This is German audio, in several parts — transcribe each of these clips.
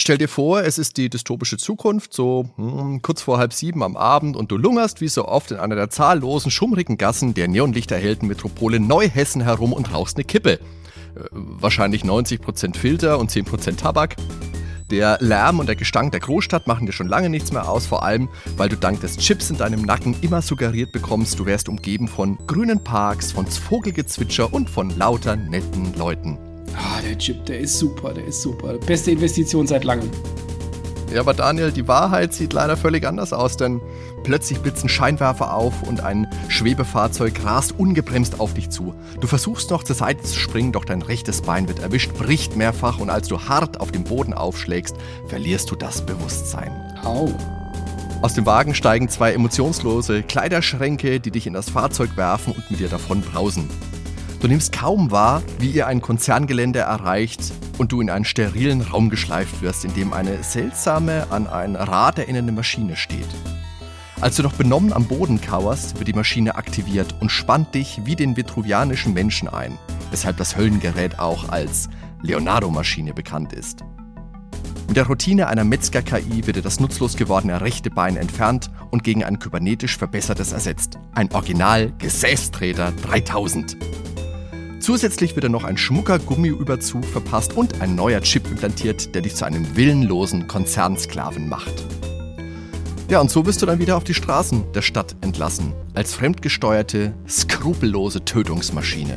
Stell dir vor, es ist die dystopische Zukunft, so hm, kurz vor halb sieben am Abend und du lungerst wie so oft in einer der zahllosen, schummrigen Gassen der neonlichterhellten Metropole Neuhessen herum und rauchst eine Kippe. Äh, wahrscheinlich 90% Filter und 10% Tabak. Der Lärm und der Gestank der Großstadt machen dir schon lange nichts mehr aus, vor allem, weil du dank des Chips in deinem Nacken immer suggeriert bekommst, du wärst umgeben von grünen Parks, von Vogelgezwitscher und von lauter netten Leuten. Ah, der Chip, der ist super, der ist super. Beste Investition seit langem. Ja, aber Daniel, die Wahrheit sieht leider völlig anders aus, denn plötzlich blitzen Scheinwerfer auf und ein Schwebefahrzeug rast ungebremst auf dich zu. Du versuchst noch zur Seite zu springen, doch dein rechtes Bein wird erwischt, bricht mehrfach und als du hart auf dem Boden aufschlägst, verlierst du das Bewusstsein. Au. Aus dem Wagen steigen zwei emotionslose Kleiderschränke, die dich in das Fahrzeug werfen und mit dir davon brausen. Du nimmst kaum wahr, wie ihr ein Konzerngelände erreicht und du in einen sterilen Raum geschleift wirst, in dem eine seltsame, an ein Rad erinnernde Maschine steht. Als du noch benommen am Boden kauerst, wird die Maschine aktiviert und spannt dich wie den vitruvianischen Menschen ein, weshalb das Höllengerät auch als Leonardo-Maschine bekannt ist. Mit der Routine einer Metzger-KI wird dir das nutzlos gewordene rechte Bein entfernt und gegen ein kybernetisch verbessertes ersetzt. Ein Original Gesäßtreter 3000. Zusätzlich wird er noch ein schmucker Gummiüberzug verpasst und ein neuer Chip implantiert, der dich zu einem willenlosen Konzernsklaven macht. Ja, und so wirst du dann wieder auf die Straßen der Stadt entlassen, als fremdgesteuerte, skrupellose Tötungsmaschine.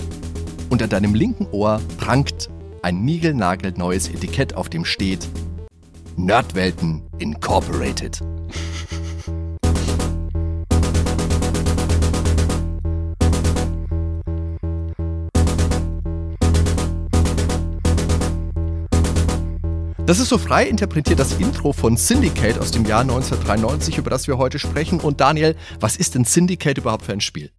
An deinem linken Ohr prangt ein niegelnagelneues Etikett, auf dem steht Nerdwelten Incorporated. Das ist so frei interpretiert das Intro von Syndicate aus dem Jahr 1993, über das wir heute sprechen. Und Daniel, was ist denn Syndicate überhaupt für ein Spiel?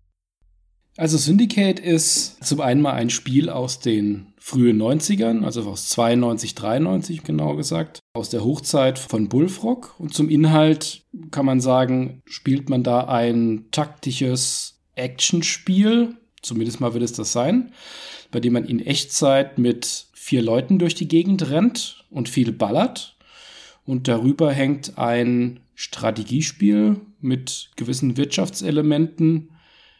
Also Syndicate ist zum einen mal ein Spiel aus den frühen 90ern, also aus 92, 93 genau gesagt, aus der Hochzeit von Bullfrog. Und zum Inhalt kann man sagen, spielt man da ein taktisches Actionspiel, zumindest mal wird es das sein, bei dem man in Echtzeit mit vier Leuten durch die Gegend rennt und viel ballert. Und darüber hängt ein Strategiespiel mit gewissen Wirtschaftselementen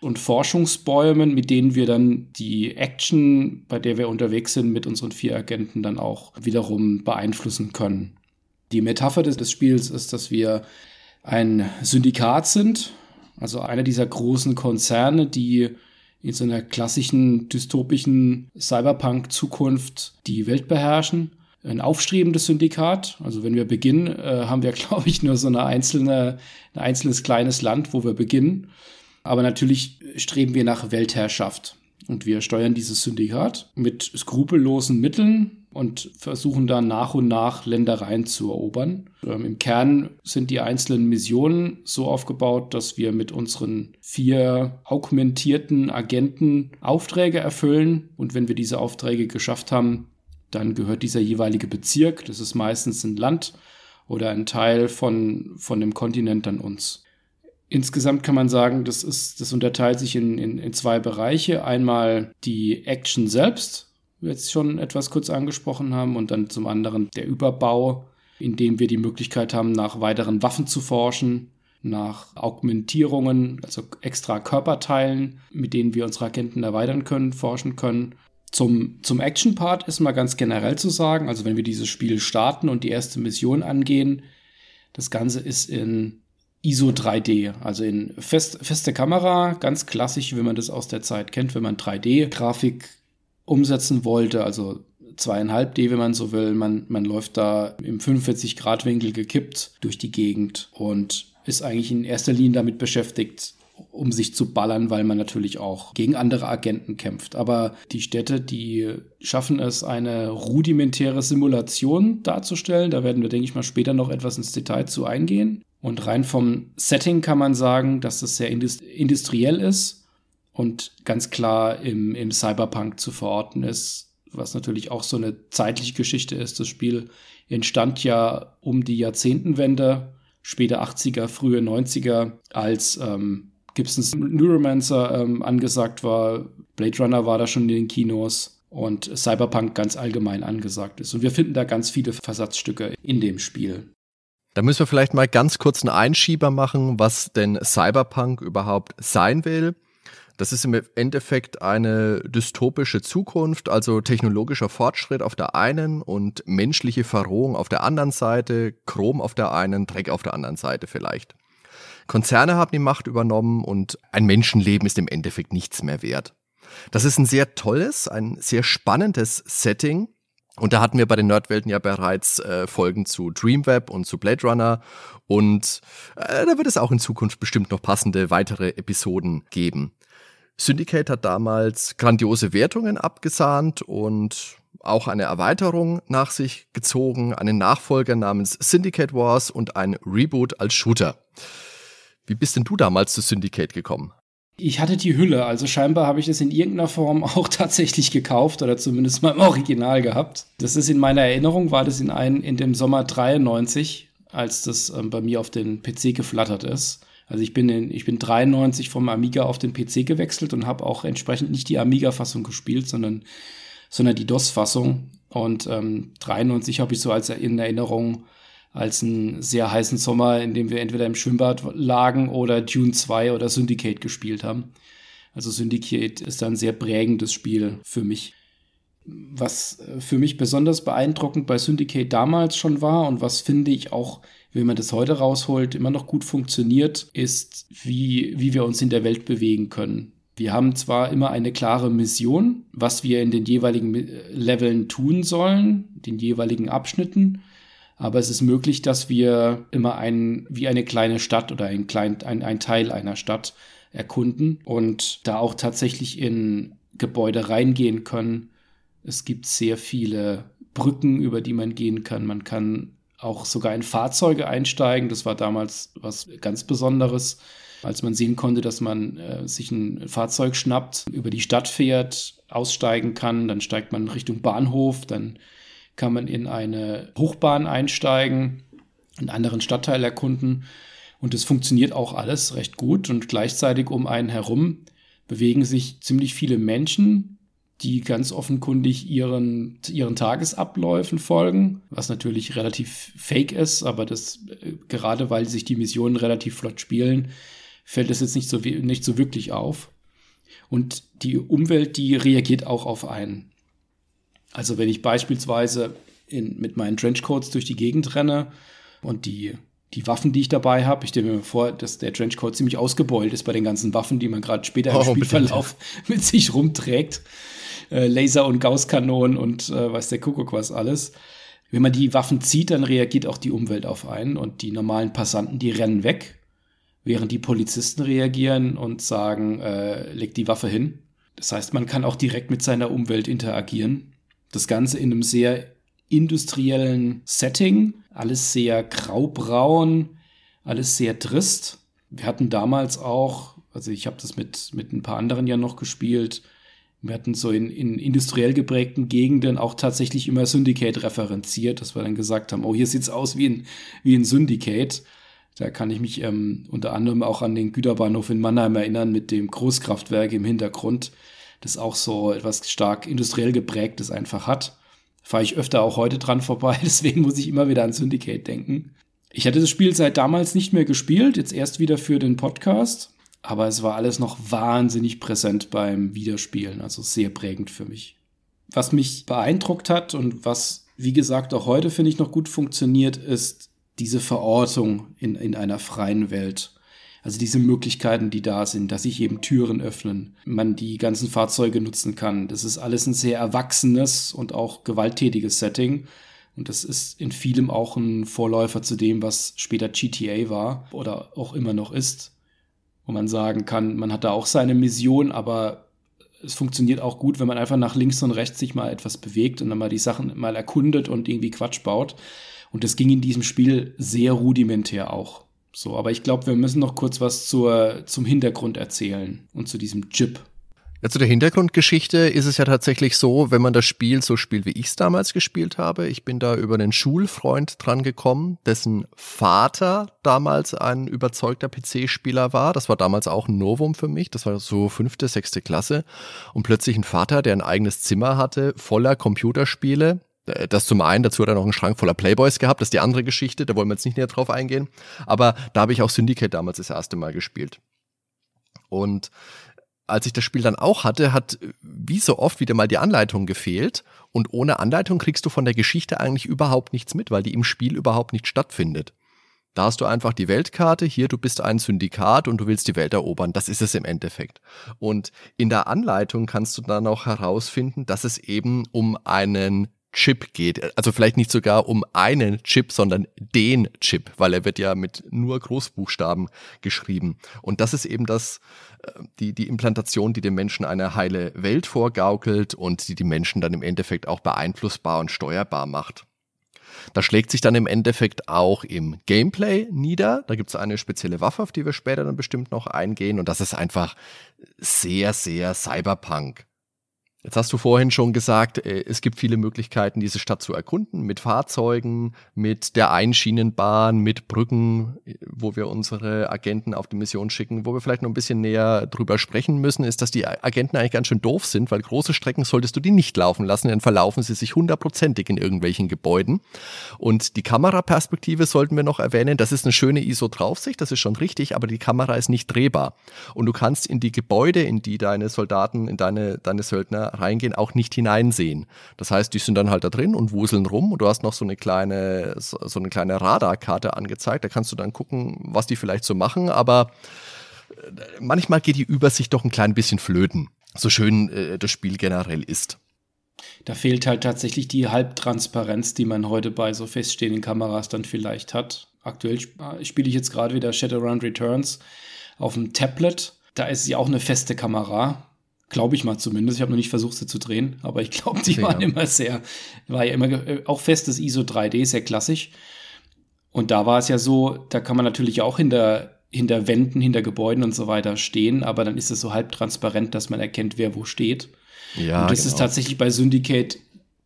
und Forschungsbäumen, mit denen wir dann die Action, bei der wir unterwegs sind, mit unseren vier Agenten dann auch wiederum beeinflussen können. Die Metapher des, Spiels ist, dass wir ein Syndikat sind, also einer dieser großen Konzerne, die in so einer klassischen dystopischen Cyberpunk-Zukunft die Welt beherrschen. Ein aufstrebendes Syndikat. Also wenn wir beginnen, äh, haben wir, glaube ich, nur so eine einzelne, ein einzelnes kleines Land, wo wir beginnen. Aber natürlich streben wir nach Weltherrschaft. Und wir steuern dieses Syndikat mit skrupellosen Mitteln, und versuchen dann nach und nach Ländereien zu erobern. Ähm, Im Kern sind die einzelnen Missionen so aufgebaut, dass wir mit unseren vier augmentierten Agenten Aufträge erfüllen und wenn wir diese Aufträge geschafft haben, dann gehört dieser jeweilige Bezirk, das ist meistens ein Land oder ein Teil von, von dem Kontinent an uns. Insgesamt kann man sagen, das, ist, das unterteilt sich in, in, in zwei Bereiche. Einmal die Action selbst, jetzt schon etwas kurz angesprochen haben, und dann zum anderen der Überbau, in dem wir die Möglichkeit haben, nach weiteren Waffen zu forschen, nach Augmentierungen, also extra Körperteilen, mit denen wir unsere Agenten erweitern können, forschen können. Zum, zum Action-Part ist mal ganz generell zu sagen, also wenn wir dieses Spiel starten und die erste Mission angehen, das Ganze ist in ISO 3D, also in fest, feste Kamera, ganz klassisch, wie man das aus der Zeit kennt, wenn man 3D-Grafik umsetzen wollte, also zweieinhalb D, wenn man so will. Man, man läuft da im 45-Grad-Winkel gekippt durch die Gegend und ist eigentlich in erster Linie damit beschäftigt, um sich zu ballern, weil man natürlich auch gegen andere Agenten kämpft. Aber die Städte, die schaffen es, eine rudimentäre Simulation darzustellen. Da werden wir, denke ich mal, später noch etwas ins Detail zu eingehen. Und rein vom Setting kann man sagen, dass es sehr industriell ist und ganz klar im, im Cyberpunk zu verorten ist, was natürlich auch so eine zeitliche Geschichte ist. Das Spiel entstand ja um die Jahrzehntenwende, späte 80er, frühe 90er, als ähm, Gibsons Neuromancer ähm, angesagt war. Blade Runner war da schon in den Kinos und Cyberpunk ganz allgemein angesagt ist. Und wir finden da ganz viele Versatzstücke in dem Spiel. Da müssen wir vielleicht mal ganz kurz einen Einschieber machen, was denn Cyberpunk überhaupt sein will. Das ist im Endeffekt eine dystopische Zukunft, also technologischer Fortschritt auf der einen und menschliche Verrohung auf der anderen Seite, Chrom auf der einen, Dreck auf der anderen Seite vielleicht. Konzerne haben die Macht übernommen und ein Menschenleben ist im Endeffekt nichts mehr wert. Das ist ein sehr tolles, ein sehr spannendes Setting. Und da hatten wir bei den Nerdwelten ja bereits äh, Folgen zu Dreamweb und zu Blade Runner. Und äh, da wird es auch in Zukunft bestimmt noch passende weitere Episoden geben. Syndicate hat damals grandiose Wertungen abgesahnt und auch eine Erweiterung nach sich gezogen, einen Nachfolger namens Syndicate Wars und ein Reboot als Shooter. Wie bist denn du damals zu Syndicate gekommen? Ich hatte die Hülle, also scheinbar habe ich das in irgendeiner Form auch tatsächlich gekauft oder zumindest mal im Original gehabt. Das ist in meiner Erinnerung, war das in, ein, in dem Sommer 93, als das ähm, bei mir auf den PC geflattert ist. Also ich bin, in, ich bin 93 vom Amiga auf den PC gewechselt und habe auch entsprechend nicht die Amiga-Fassung gespielt, sondern, sondern die DOS-Fassung. Und ähm, 93 habe ich so als in Erinnerung als einen sehr heißen Sommer, in dem wir entweder im Schwimmbad lagen oder Dune 2 oder Syndicate gespielt haben. Also Syndicate ist ein sehr prägendes Spiel für mich. Was äh, für mich besonders beeindruckend bei Syndicate damals schon war und was finde ich auch, wenn man das heute rausholt, immer noch gut funktioniert, ist, wie, wie wir uns in der Welt bewegen können. Wir haben zwar immer eine klare Mission, was wir in den jeweiligen Leveln tun sollen, den jeweiligen Abschnitten, aber es ist möglich, dass wir immer ein, wie eine kleine Stadt oder ein, klein, ein, ein Teil einer Stadt erkunden und da auch tatsächlich in Gebäude reingehen können. Es gibt sehr viele Brücken, über die man gehen kann. Man kann auch sogar in Fahrzeuge einsteigen. Das war damals was ganz Besonderes, als man sehen konnte, dass man äh, sich ein Fahrzeug schnappt, über die Stadt fährt, aussteigen kann, dann steigt man Richtung Bahnhof, dann kann man in eine Hochbahn einsteigen, einen anderen Stadtteil erkunden. Und es funktioniert auch alles recht gut. Und gleichzeitig um einen herum bewegen sich ziemlich viele Menschen, die ganz offenkundig ihren, ihren Tagesabläufen folgen, was natürlich relativ fake ist, aber das, äh, gerade weil sich die Missionen relativ flott spielen, fällt es jetzt nicht so, nicht so wirklich auf. Und die Umwelt, die reagiert auch auf einen. Also wenn ich beispielsweise in, mit meinen Trenchcoats durch die Gegend renne und die, die Waffen, die ich dabei habe, ich stelle mir vor, dass der Trenchcoat ziemlich ausgebeult ist bei den ganzen Waffen, die man gerade später oh, im Spielverlauf bitte. mit sich rumträgt. Äh, Laser- und Gausskanonen und äh, weiß der Kuckuck was alles. Wenn man die Waffen zieht, dann reagiert auch die Umwelt auf einen und die normalen Passanten, die rennen weg, während die Polizisten reagieren und sagen, äh, leg die Waffe hin. Das heißt, man kann auch direkt mit seiner Umwelt interagieren das Ganze in einem sehr industriellen Setting, alles sehr graubraun, alles sehr trist. Wir hatten damals auch, also ich habe das mit, mit ein paar anderen ja noch gespielt, wir hatten so in, in industriell geprägten Gegenden auch tatsächlich immer Syndicate referenziert, dass wir dann gesagt haben, oh, hier sieht's aus wie ein, wie ein Syndicate. Da kann ich mich ähm, unter anderem auch an den Güterbahnhof in Mannheim erinnern mit dem Großkraftwerk im Hintergrund das auch so etwas stark industriell geprägtes einfach hat. Fahre ich öfter auch heute dran vorbei, deswegen muss ich immer wieder an Syndicate denken. Ich hatte das Spiel seit damals nicht mehr gespielt, jetzt erst wieder für den Podcast, aber es war alles noch wahnsinnig präsent beim Wiederspielen, also sehr prägend für mich. Was mich beeindruckt hat und was, wie gesagt, auch heute finde ich noch gut funktioniert, ist diese Verortung in, in einer freien Welt. Also diese Möglichkeiten, die da sind, dass sich eben Türen öffnen, man die ganzen Fahrzeuge nutzen kann. Das ist alles ein sehr erwachsenes und auch gewalttätiges Setting. Und das ist in vielem auch ein Vorläufer zu dem, was später GTA war oder auch immer noch ist. Wo man sagen kann, man hat da auch seine Mission, aber es funktioniert auch gut, wenn man einfach nach links und rechts sich mal etwas bewegt und dann mal die Sachen mal erkundet und irgendwie Quatsch baut. Und das ging in diesem Spiel sehr rudimentär auch. So, aber ich glaube, wir müssen noch kurz was zur, zum Hintergrund erzählen und zu diesem Chip. Ja, zu der Hintergrundgeschichte ist es ja tatsächlich so, wenn man das Spiel so spielt, wie ich es damals gespielt habe. Ich bin da über einen Schulfreund dran gekommen, dessen Vater damals ein überzeugter PC-Spieler war. Das war damals auch ein Novum für mich. Das war so fünfte, sechste Klasse. Und plötzlich ein Vater, der ein eigenes Zimmer hatte, voller Computerspiele. Äh, das zum einen, dazu hat er noch einen Schrank voller Playboys gehabt, das ist die andere Geschichte, da wollen wir jetzt nicht näher drauf eingehen. Aber da habe ich auch Syndicate damals das erste Mal gespielt. Und als ich das Spiel dann auch hatte, hat wie so oft wieder mal die Anleitung gefehlt. Und ohne Anleitung kriegst du von der Geschichte eigentlich überhaupt nichts mit, weil die im Spiel überhaupt nicht stattfindet. Da hast du einfach die Weltkarte, hier du bist ein Syndikat und du willst die Welt erobern. Das ist es im Endeffekt. Und in der Anleitung kannst du dann auch herausfinden, dass es eben um einen Chip geht. Also vielleicht nicht sogar um einen Chip, sondern den Chip, weil er wird ja mit nur Großbuchstaben geschrieben. Und das ist eben das, äh, die, die Implantation, die dem Menschen eine heile Welt vorgaukelt und die die Menschen dann im Endeffekt auch beeinflussbar und steuerbar macht. Das schlägt sich dann im Endeffekt auch im Gameplay nieder. Da gibt es eine spezielle Waffe, auf die wir später dann bestimmt noch eingehen. Und das ist einfach sehr, sehr Cyberpunk. Jetzt hast du vorhin schon gesagt, äh, es gibt viele Möglichkeiten, diese Stadt zu erkunden, mit Fahrzeugen, mit der Einschienenbahn, mit Brücken, wo wir unsere Agenten auf die Mission schicken. Wo wir vielleicht noch ein bisschen näher drüber sprechen müssen, ist, dass die Agenten eigentlich ganz schön doof sind, weil große Strecken solltest du die nicht laufen lassen, dann verlaufen sie sich hundertprozentig in irgendwelchen Gebäuden. Und die Kameraperspektive sollten wir noch erwähnen. Das ist eine schöne ISO-Draufsicht, das ist schon richtig, aber die Kamera ist nicht drehbar. Und du kannst in die Gebäude, in die deine Soldaten, in deine, deine Söldner reingehen, auch nicht hineinsehen. Das heißt, die sind dann halt da drin und wuseln rum und du hast noch so eine kleine, so eine kleine Radarkarte angezeigt. Da kannst du dann gucken, was die vielleicht so machen, aber äh, manchmal geht die Übersicht doch ein klein bisschen flöten. So schön äh, das Spiel generell ist. Da fehlt halt tatsächlich die Halbtransparenz, die man heute bei so feststehenden Kameras dann vielleicht hat. Aktuell äh, spiele ich jetzt gerade wieder Shadowrun Returns auf dem Tablet. Da ist sie auch eine feste Kamera. Glaube ich mal zumindest. Ich habe noch nicht versucht, sie zu drehen, aber ich glaube, die okay, waren ja. immer sehr, war ja immer äh, auch festes ISO 3D, sehr klassisch. Und da war es ja so, da kann man natürlich auch hinter, hinter Wänden, hinter Gebäuden und so weiter stehen, aber dann ist es so halb transparent, dass man erkennt, wer wo steht. Ja, und das genau. ist tatsächlich bei Syndicate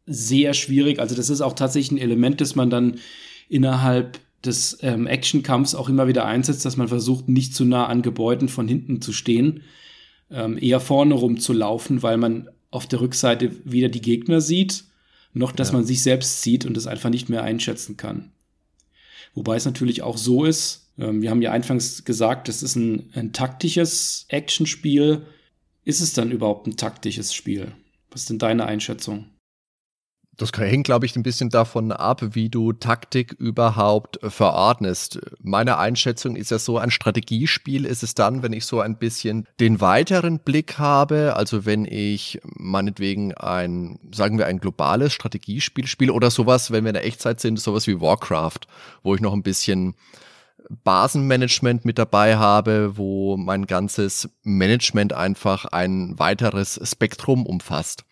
sehr schwierig. Also, das ist auch tatsächlich ein Element, das man dann innerhalb des ähm, Actionkampfs auch immer wieder einsetzt, dass man versucht, nicht zu nah an Gebäuden von hinten zu stehen, ähm, eher vorne rumzulaufen, weil man auf der Rückseite weder die Gegner sieht, noch dass ja. man sich selbst sieht und es einfach nicht mehr einschätzen kann. Wobei es natürlich auch so ist, ähm, wir haben ja anfangs gesagt, es ist ein, ein taktisches Actionspiel. Ist es dann überhaupt ein taktisches Spiel? Was ist denn deine Einschätzung? Das hängt, glaube ich, ein bisschen davon ab, wie du Taktik überhaupt verordnest. Meine Einschätzung ist ja so, ein Strategiespiel ist es dann, wenn ich so ein bisschen den weiteren Blick habe, also wenn ich meinetwegen ein, sagen wir, ein globales Strategiespiel spiele oder sowas, wenn wir in der Echtzeit sind, sowas wie Warcraft, wo ich noch ein bisschen Basenmanagement mit dabei habe, wo mein ganzes Management einfach ein weiteres Spektrum umfasst.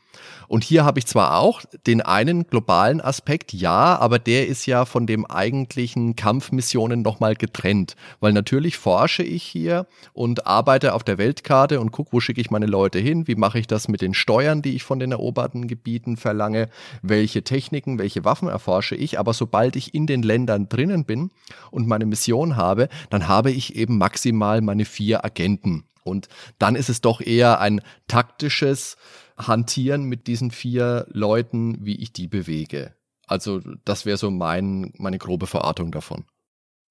Und hier habe ich zwar auch den einen globalen Aspekt, ja, aber der ist ja von dem eigentlichen Kampfmissionen nochmal getrennt. Weil natürlich forsche ich hier und arbeite auf der Weltkarte und gucke, wo schicke ich meine Leute hin, wie mache ich das mit den Steuern, die ich von den eroberten Gebieten verlange, welche Techniken, welche Waffen erforsche ich. Aber sobald ich in den Ländern drinnen bin und meine Mission habe, dann habe ich eben maximal meine vier Agenten. Und dann ist es doch eher ein taktisches Hantieren mit diesen vier Leuten, wie ich die bewege. Also das wäre so mein, meine grobe Verortung davon.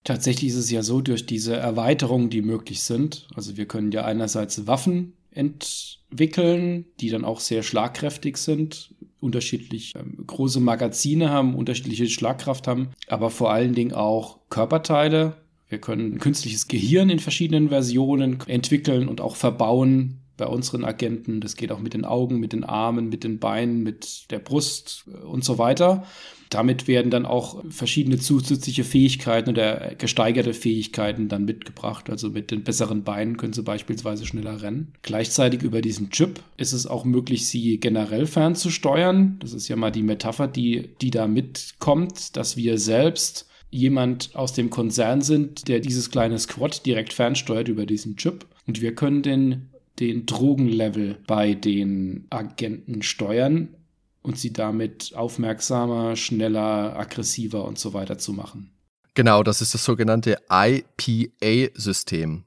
Tatsächlich ist es ja so, durch diese Erweiterungen, die möglich sind, also wir können ja einerseits Waffen entwickeln, die dann auch sehr schlagkräftig sind, unterschiedlich ähm, große Magazine haben, unterschiedliche Schlagkraft haben, aber vor allen Dingen auch Körperteile, wir können künstliches Gehirn in verschiedenen Versionen entwickeln und auch verbauen bei unseren Agenten. Das geht auch mit den Augen, mit den Armen, mit den Beinen, mit der Brust äh, und so weiter. Damit werden dann auch verschiedene zusätzliche Fähigkeiten oder gesteigerte Fähigkeiten dann mitgebracht. Also mit den besseren Beinen können sie beispielsweise schneller rennen. Gleichzeitig über diesen Chip ist es auch möglich, sie generell fernzusteuern. Das ist ja mal die Metapher, die, die da mitkommt, dass wir selbst jemand aus dem Konzern sind, der dieses kleine Squad direkt fernsteuert über diesen Chip. Und wir können den, den Drogenlevel bei den Agenten steuern und sie damit aufmerksamer, schneller, aggressiver und so weiter zu machen. Genau, das ist das sogenannte IPA-System.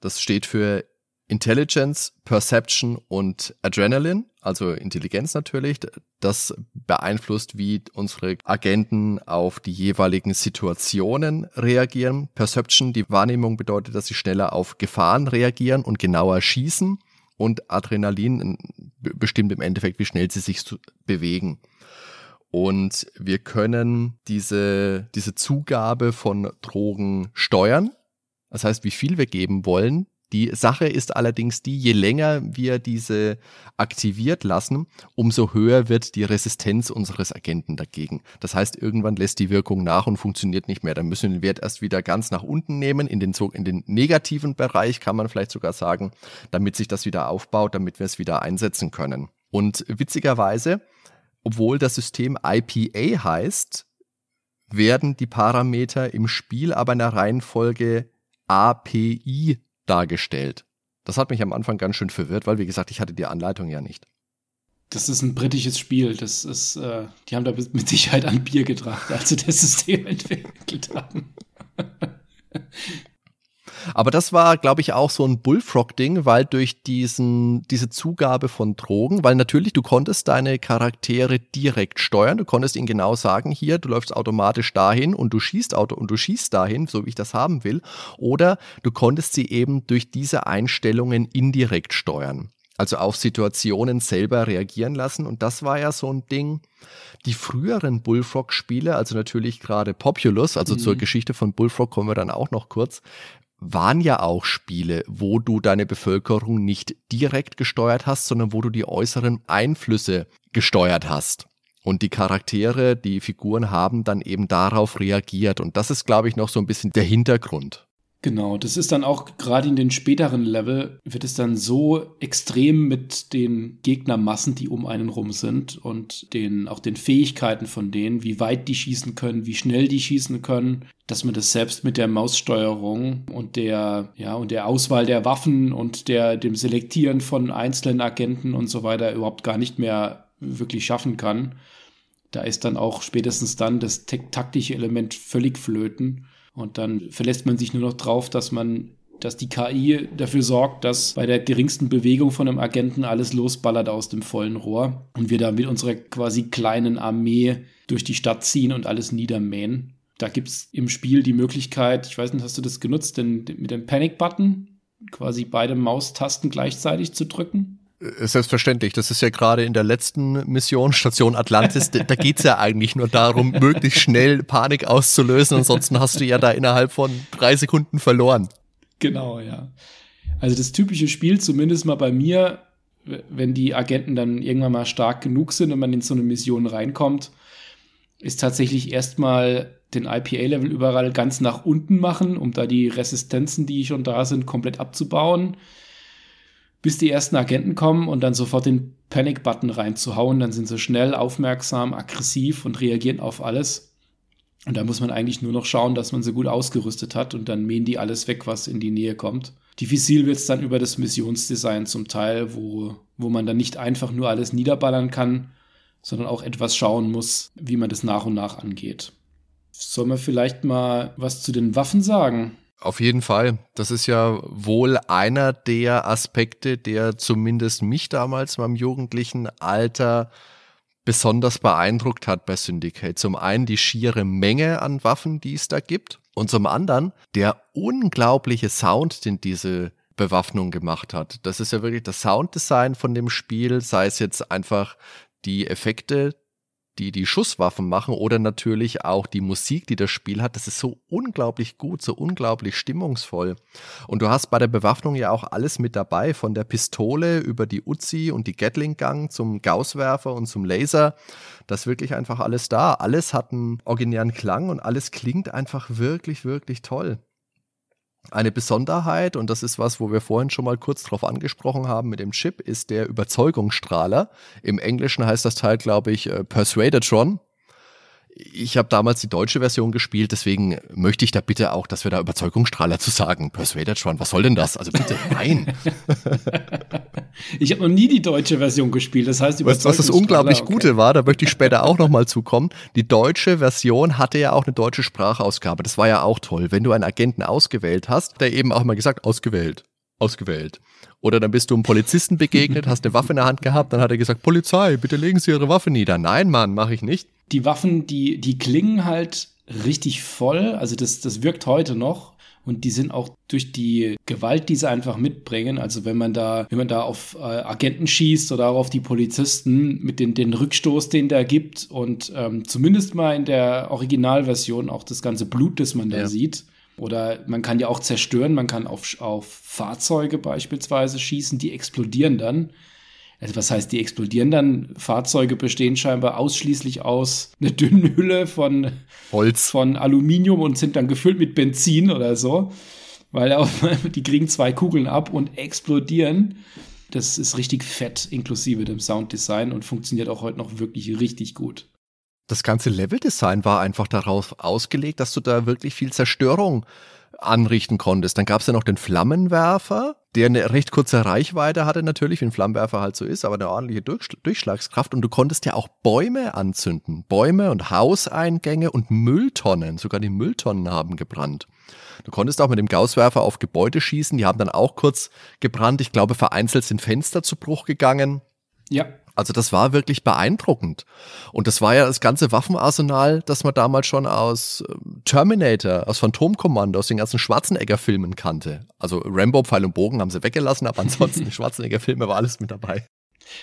Das steht für Intelligence, Perception und Adrenaline, also Intelligenz natürlich. Das beeinflusst, wie unsere Agenten auf die jeweiligen Situationen reagieren. Perception, die Wahrnehmung bedeutet, dass sie schneller auf Gefahren reagieren und genauer schießen. Und Adrenalin bestimmt im Endeffekt, wie schnell sie sich bewegen. Und wir können diese, diese Zugabe von Drogen steuern. Das heißt, wie viel wir geben wollen, die Sache ist allerdings die, je länger wir diese aktiviert lassen, umso höher wird die Resistenz unseres Agenten dagegen. Das heißt, irgendwann lässt die Wirkung nach und funktioniert nicht mehr. Dann müssen wir den Wert erst wieder ganz nach unten nehmen, in den, in den negativen Bereich kann man vielleicht sogar sagen, damit sich das wieder aufbaut, damit wir es wieder einsetzen können. Und witzigerweise, obwohl das System IPA heißt, werden die Parameter im Spiel aber in der Reihenfolge API dargestellt. Das hat mich am Anfang ganz schön verwirrt, weil, wie gesagt, ich hatte die Anleitung ja nicht. Das ist ein britisches Spiel. Das ist, äh, die haben da mit Sicherheit an Bier getragen, als sie das System entwickelt haben. Aber das war, glaube ich, auch so ein Bullfrog-Ding, weil durch diesen, diese Zugabe von Drogen, weil natürlich du konntest deine Charaktere direkt steuern, du konntest ihnen genau sagen, hier, du läufst automatisch dahin und du schießt Auto und du schießt dahin, so wie ich das haben will, oder du konntest sie eben durch diese Einstellungen indirekt steuern also auf Situationen selber reagieren lassen. Und das war ja so ein Ding. Die früheren Bullfrog-Spiele, also natürlich gerade Populous, also mhm. zur Geschichte von Bullfrog kommen wir dann auch noch kurz, waren ja auch Spiele, wo du deine Bevölkerung nicht direkt gesteuert hast, sondern wo du die äußeren Einflüsse gesteuert hast. Und die Charaktere, die Figuren haben dann eben darauf reagiert. Und das ist, glaube ich, noch so ein bisschen der Hintergrund. Genau, das ist dann auch gerade in den späteren Level wird es dann so extrem mit den Gegnermassen, die um einen rum sind und den auch den Fähigkeiten von denen, wie weit die schießen können, wie schnell die schießen können, dass man das selbst mit der Maussteuerung und der ja und der Auswahl der Waffen und der dem Selektieren von einzelnen Agenten und so weiter überhaupt gar nicht mehr wirklich schaffen kann. Da ist dann auch spätestens dann das taktische Element völlig flöten. Und dann verlässt man sich nur noch drauf, dass man dass die KI dafür sorgt, dass bei der geringsten Bewegung von einem Agenten alles losballert aus dem vollen Rohr und wir da mit unserer quasi kleinen Armee durch die Stadt ziehen und alles niedermähen. Da gibt es im Spiel die Möglichkeit, ich weiß nicht, hast du das genutzt, denn mit dem Panic-Button quasi beide Maustasten gleichzeitig zu drücken? Äh, selbstverständlich. Das ist ja gerade in der letzten Mission, Station Atlantis, da geht's ja eigentlich nur darum, möglichst schnell Panik auszulösen. Ansonsten hast du ja da innerhalb von drei Sekunden verloren. Genau, ja. Also das typische Spiel, zumindest mal bei mir, wenn die Agenten dann irgendwann mal stark genug sind und man in so eine Mission reinkommt, ist tatsächlich erstmal den IPA-Level überall ganz nach unten machen, um da die Resistenzen, die schon da sind, komplett abzubauen bis die ersten Agenten kommen und dann sofort den Panic-Button reinzuhauen. Dann sind sie schnell, aufmerksam, aggressiv und reagieren auf alles. Und da muss man eigentlich nur noch schauen, dass man sie gut ausgerüstet hat und dann mähen die alles weg, was in die Nähe kommt. Diffizil wird es dann über das Missionsdesign zum Teil, wo, wo man dann nicht einfach nur alles niederballern kann, sondern auch etwas schauen muss, wie man das nach und nach angeht. Sollen wir vielleicht mal was zu den Waffen sagen? Auf jeden Fall. Das ist ja wohl einer der Aspekte, der zumindest mich damals in meinem jugendlichen Alter besonders beeindruckt hat bei Syndicate. Zum einen die schiere Menge an Waffen, die es da gibt. Und zum anderen der unglaubliche Sound, den diese Bewaffnung gemacht hat. Das ist ja wirklich das Sounddesign von dem Spiel, sei es jetzt einfach die Effekte, die die Schusswaffen machen oder natürlich auch die Musik, die das Spiel hat. Das ist so unglaublich gut, so unglaublich stimmungsvoll. Und du hast bei der Bewaffnung ja auch alles mit dabei, von der Pistole über die Uzi und die Gatling-Gang zum Gausswerfer und zum Laser. Das ist wirklich einfach alles da. Alles hat einen originären Klang und alles klingt einfach wirklich, wirklich toll. Eine Besonderheit, und das ist was, wo wir vorhin schon mal kurz drauf angesprochen haben mit dem Chip, ist der Überzeugungsstrahler. Im Englischen heißt das Teil, glaube ich, äh, Persuadatron. Ich habe damals die deutsche Version gespielt, deswegen möchte ich da bitte auch, dass wir da Überzeugungsstrahler zu sagen. Persuaded schon, was soll denn das? Also bitte, nein. ich habe noch nie die deutsche Version gespielt, das heißt du, was das unglaublich okay. Gute war? Da möchte ich später auch nochmal zukommen. Die deutsche Version hatte ja auch eine deutsche Sprachausgabe. Das war ja auch toll. Wenn du einen Agenten ausgewählt hast, der eben auch mal gesagt, ausgewählt, ausgewählt. Oder dann bist du einem Polizisten begegnet, hast eine Waffe in der Hand gehabt, dann hat er gesagt, Polizei, bitte legen Sie Ihre Waffe nieder. Nein, Mann, mache ich nicht die Waffen, die, die klingen halt richtig voll. Also das, das wirkt heute noch. Und die sind auch durch die Gewalt, die sie einfach mitbringen. Also wenn man da, wenn man da auf äh, Agenten schießt oder auch auf die Polizisten mit den, den Rückstoß, den der gibt und ähm, zumindest mal in der Originalversion auch das ganze Blut, das man da ja. sieht. Oder man kann ja auch zerstören, man kann auf, auf Fahrzeuge beispielsweise schießen, die explodieren dann also was heißt, die explodieren dann? Fahrzeuge bestehen scheinbar ausschließlich aus einer dünnen Hülle von Holz, von Aluminium und sind dann gefüllt mit Benzin oder so. Weil auch, die kriegen zwei Kugeln ab und explodieren. Das ist richtig fett, inklusive dem Sounddesign und funktioniert auch heute noch wirklich richtig gut. Das ganze Leveldesign war einfach darauf ausgelegt, dass du da wirklich viel Zerstörung anrichten konntest. Dann gab es ja noch den Flammenwerfer, der eine recht kurze Reichweite hatte natürlich, wie ein Flammenwerfer halt so ist, aber eine ordentliche Durchschlagskraft. Und du konntest ja auch Bäume anzünden. Bäume und Hauseingänge und Mülltonnen. Sogar die Mülltonnen haben gebrannt. Du konntest auch mit dem Gausswerfer auf Gebäude schießen. Die haben dann auch kurz gebrannt. Ich glaube, vereinzelt sind Fenster zu Bruch gegangen. Ja. Also das war wirklich beeindruckend. Und das war ja das ganze Waffenarsenal, das man damals schon aus ähm, Terminator, aus Phantomkommando, aus den ganzen Schwarzenegger-Filmen kannte. Also Rambo, Pfeil und Bogen haben sie weggelassen, aber ansonsten Schwarzenegger-Filme war alles mit dabei.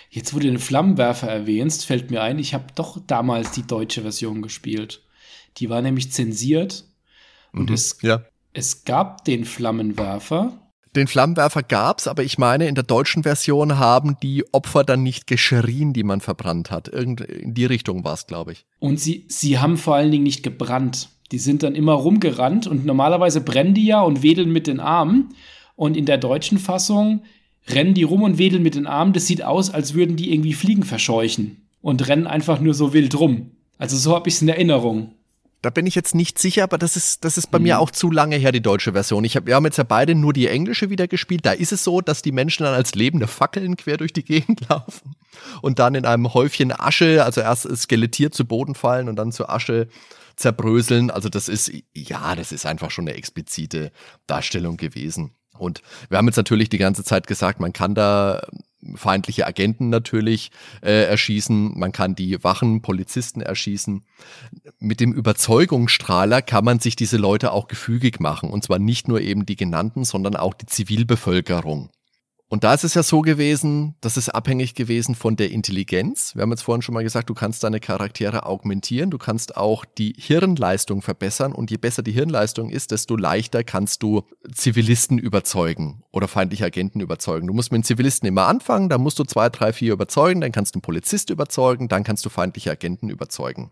Jetzt, wo du den Flammenwerfer erwähnst, fällt mir ein, ich habe doch damals die deutsche Version gespielt. Die war nämlich zensiert. Und mhm, es, ja. es gab den Flammenwerfer, den Flammenwerfer gab's, aber ich meine, in der deutschen Version haben die Opfer dann nicht geschrien, die man verbrannt hat. Irgend in die Richtung war's, glaube ich. Und sie, sie haben vor allen Dingen nicht gebrannt. Die sind dann immer rumgerannt und normalerweise brennen die ja und wedeln mit den Armen. Und in der deutschen Fassung rennen die rum und wedeln mit den Armen. Das sieht aus, als würden die irgendwie Fliegen verscheuchen und rennen einfach nur so wild rum. Also so habe ich es in Erinnerung. Da bin ich jetzt nicht sicher, aber das ist, das ist bei mhm. mir auch zu lange her, die deutsche Version. Ich hab, wir haben jetzt ja beide nur die englische wieder gespielt. Da ist es so, dass die Menschen dann als lebende Fackeln quer durch die Gegend laufen und dann in einem Häufchen Asche, also erst skelettiert zu Boden fallen und dann zur Asche zerbröseln. Also das ist, ja, das ist einfach schon eine explizite Darstellung gewesen. Und wir haben jetzt natürlich die ganze Zeit gesagt, man kann da feindliche Agenten natürlich äh, erschießen, man kann die Wachen, Polizisten erschießen. Mit dem Überzeugungsstrahler kann man sich diese Leute auch gefügig machen, und zwar nicht nur eben die genannten, sondern auch die Zivilbevölkerung. Und da ist es ja so gewesen, das ist abhängig gewesen von der Intelligenz. Wir haben jetzt vorhin schon mal gesagt, du kannst deine Charaktere augmentieren, du kannst auch die Hirnleistung verbessern und je besser die Hirnleistung ist, desto leichter kannst du Zivilisten überzeugen oder feindliche Agenten überzeugen. Du musst mit den Zivilisten immer anfangen, dann musst du zwei, drei, vier überzeugen, dann kannst du einen Polizist überzeugen, dann kannst du feindliche Agenten überzeugen.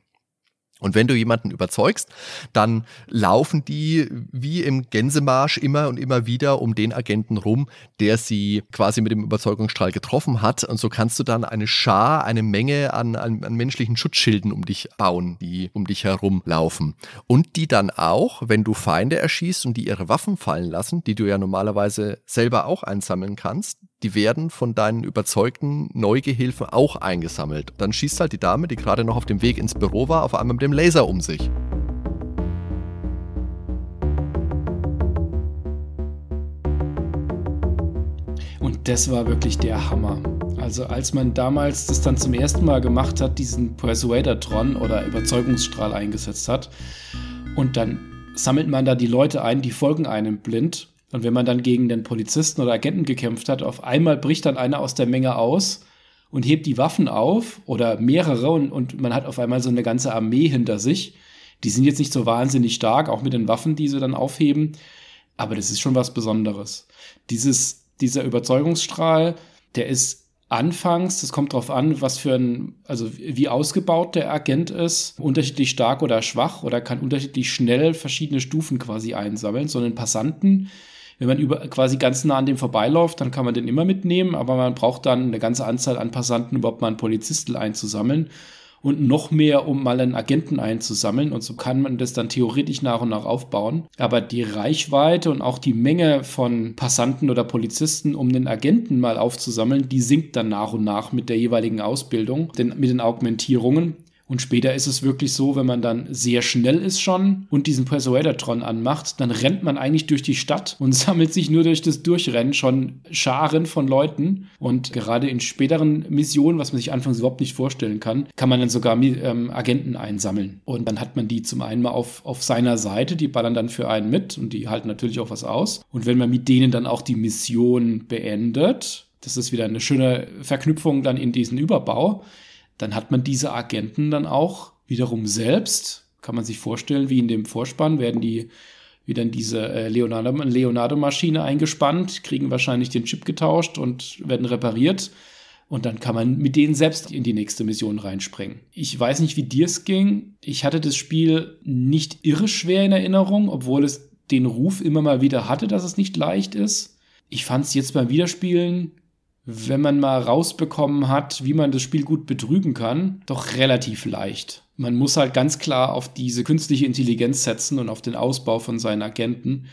Und wenn du jemanden überzeugst, dann laufen die wie im Gänsemarsch immer und immer wieder um den Agenten rum, der sie quasi mit dem Überzeugungsstrahl getroffen hat. Und so kannst du dann eine Schar, eine Menge an, an, an menschlichen Schutzschilden um dich bauen, die um dich herum laufen. Und die dann auch, wenn du Feinde erschießt und die ihre Waffen fallen lassen, die du ja normalerweise selber auch einsammeln kannst, die werden von deinen überzeugten Neugehilfen auch eingesammelt. Dann schießt halt die Dame, die gerade noch auf dem Weg ins Büro war, auf einmal mit dem Laser um sich. Und das war wirklich der Hammer. Also als man damals das dann zum ersten Mal gemacht hat, diesen Persuader-Tron oder Überzeugungsstrahl eingesetzt hat, und dann sammelt man da die Leute ein, die folgen einem blind und wenn man dann gegen den Polizisten oder Agenten gekämpft hat, auf einmal bricht dann einer aus der Menge aus und hebt die Waffen auf oder mehrere und, und man hat auf einmal so eine ganze Armee hinter sich. Die sind jetzt nicht so wahnsinnig stark, auch mit den Waffen, die sie dann aufheben, aber das ist schon was Besonderes. Dieses, dieser Überzeugungsstrahl, der ist anfangs, das kommt darauf an, was für ein, also wie ausgebaut der Agent ist, unterschiedlich stark oder schwach oder kann unterschiedlich schnell verschiedene Stufen quasi einsammeln, sondern Passanten wenn man über, quasi ganz nah an dem vorbeiläuft, dann kann man den immer mitnehmen, aber man braucht dann eine ganze Anzahl an Passanten, überhaupt mal einen Polizisten einzusammeln. und noch mehr, um mal einen Agenten einzusammeln. Und so kann man das dann theoretisch nach und nach aufbauen. Aber die Reichweite und auch die Menge von Passanten oder Polizisten, um den Agenten mal aufzusammeln, die sinkt dann nach und nach mit der jeweiligen Ausbildung, denn mit den Augmentierungen. Und später ist es wirklich so, wenn man dann sehr schnell ist schon und diesen Persuadertron anmacht, dann rennt man eigentlich durch die Stadt und sammelt sich nur durch das Durchrennen schon Scharen von Leuten. Und gerade in späteren Missionen, was man sich anfangs überhaupt nicht vorstellen kann, kann man dann sogar ähm, Agenten einsammeln. Und dann hat man die zum einen mal auf, auf seiner Seite, die ballern dann für einen mit und die halten natürlich auch was aus. Und wenn man mit denen dann auch die Mission beendet, das ist wieder eine schöne Verknüpfung dann in diesen Überbau, dann hat man diese Agenten dann auch wiederum selbst, kann man sich vorstellen, wie in dem Vorspann werden die wieder in diese äh, Leonardo-Maschine Leonardo eingespannt, kriegen wahrscheinlich den Chip getauscht und werden repariert. Und dann kann man mit denen selbst in die nächste Mission reinspringen. Ich weiß nicht, wie dir es ging. Ich hatte das Spiel nicht irre schwer in Erinnerung, obwohl es den Ruf immer mal wieder hatte, dass es nicht leicht ist. Ich fand es jetzt beim Wiederspielen wenn man mal rausbekommen hat, wie man das Spiel gut betrügen kann, doch relativ leicht. Man muss halt ganz klar auf diese künstliche Intelligenz setzen und auf den Ausbau von seinen Agenten,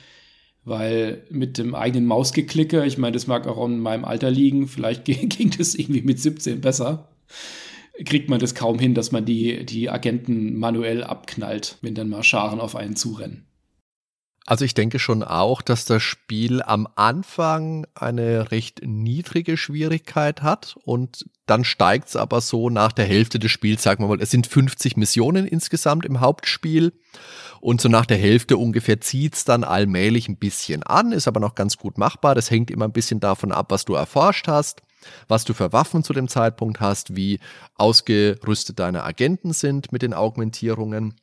weil mit dem eigenen Mausgeklicke, ich meine, das mag auch in meinem Alter liegen, vielleicht ging das irgendwie mit 17 besser, kriegt man das kaum hin, dass man die, die Agenten manuell abknallt, wenn dann mal Scharen auf einen zurennen. Also ich denke schon auch, dass das Spiel am Anfang eine recht niedrige Schwierigkeit hat und dann steigt es aber so nach der Hälfte des Spiels, sagen wir mal, es sind 50 Missionen insgesamt im Hauptspiel und so nach der Hälfte ungefähr zieht es dann allmählich ein bisschen an, ist aber noch ganz gut machbar. Das hängt immer ein bisschen davon ab, was du erforscht hast was du für Waffen zu dem Zeitpunkt hast, wie ausgerüstet deine Agenten sind mit den Augmentierungen.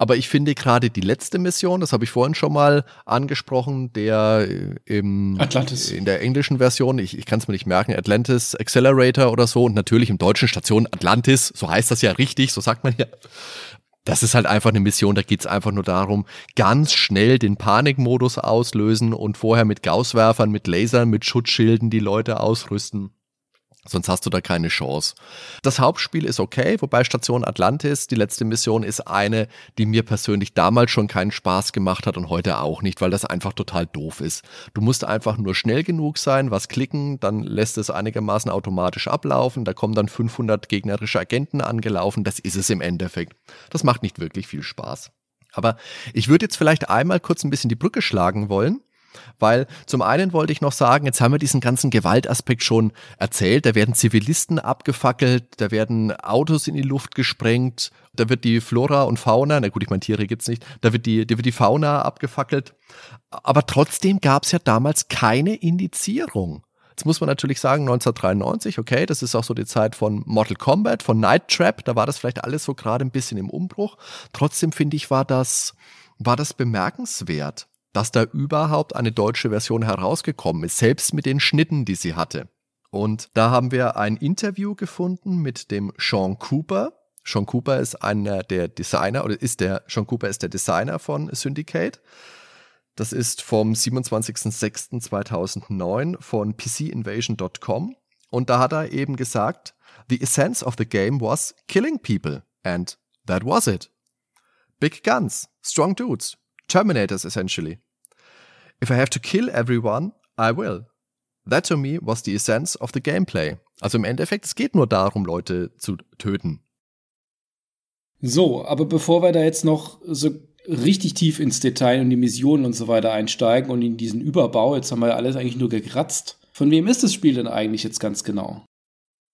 Aber ich finde gerade die letzte Mission, das habe ich vorhin schon mal angesprochen, der äh, im Atlantis. in der englischen Version, ich, ich kann es mir nicht merken, Atlantis Accelerator oder so und natürlich im deutschen Station Atlantis, so heißt das ja richtig, so sagt man ja. Das ist halt einfach eine Mission, da geht es einfach nur darum, ganz schnell den Panikmodus auslösen und vorher mit Gausswerfern, mit Lasern, mit Schutzschilden die Leute ausrüsten. Sonst hast du da keine Chance. Das Hauptspiel ist okay, wobei Station Atlantis, die letzte Mission, ist eine, die mir persönlich damals schon keinen Spaß gemacht hat und heute auch nicht, weil das einfach total doof ist. Du musst einfach nur schnell genug sein, was klicken, dann lässt es einigermaßen automatisch ablaufen, da kommen dann 500 gegnerische Agenten angelaufen, das ist es im Endeffekt. Das macht nicht wirklich viel Spaß. Aber ich würde jetzt vielleicht einmal kurz ein bisschen die Brücke schlagen wollen weil zum einen wollte ich noch sagen, jetzt haben wir diesen ganzen Gewaltaspekt schon erzählt. Da werden Zivilisten abgefackelt, da werden Autos in die Luft gesprengt, da wird die Flora und Fauna, na gut, ich meine Tiere gibt's nicht, da wird die, da wird die Fauna abgefackelt. Aber trotzdem gab es ja damals keine Indizierung. Jetzt muss man natürlich sagen, 1993, okay, das ist auch so die Zeit von Mortal Kombat, von Night Trap, da war das vielleicht alles so gerade ein bisschen im Umbruch. Trotzdem finde ich, war das, war das bemerkenswert dass da überhaupt eine deutsche Version herausgekommen ist, selbst mit den Schnitten, die sie hatte. Und da haben wir ein Interview gefunden mit dem Sean Cooper. Sean Cooper ist einer der Designer, oder ist der, Sean Cooper ist der Designer von Syndicate. Das ist vom 27.06.2009 von PCinvasion.com. Und da hat er eben gesagt, The essence of the game was killing people. And that was it. Big guns, strong dudes, Terminators essentially. If I have to kill everyone, I will. That to me was the essence of the gameplay. Also im Endeffekt, es geht nur darum, Leute zu töten. So, aber bevor wir da jetzt noch so richtig tief ins Detail und die Missionen und so weiter einsteigen und in diesen Überbau, jetzt haben wir alles eigentlich nur gekratzt. Von wem ist das Spiel denn eigentlich jetzt ganz genau?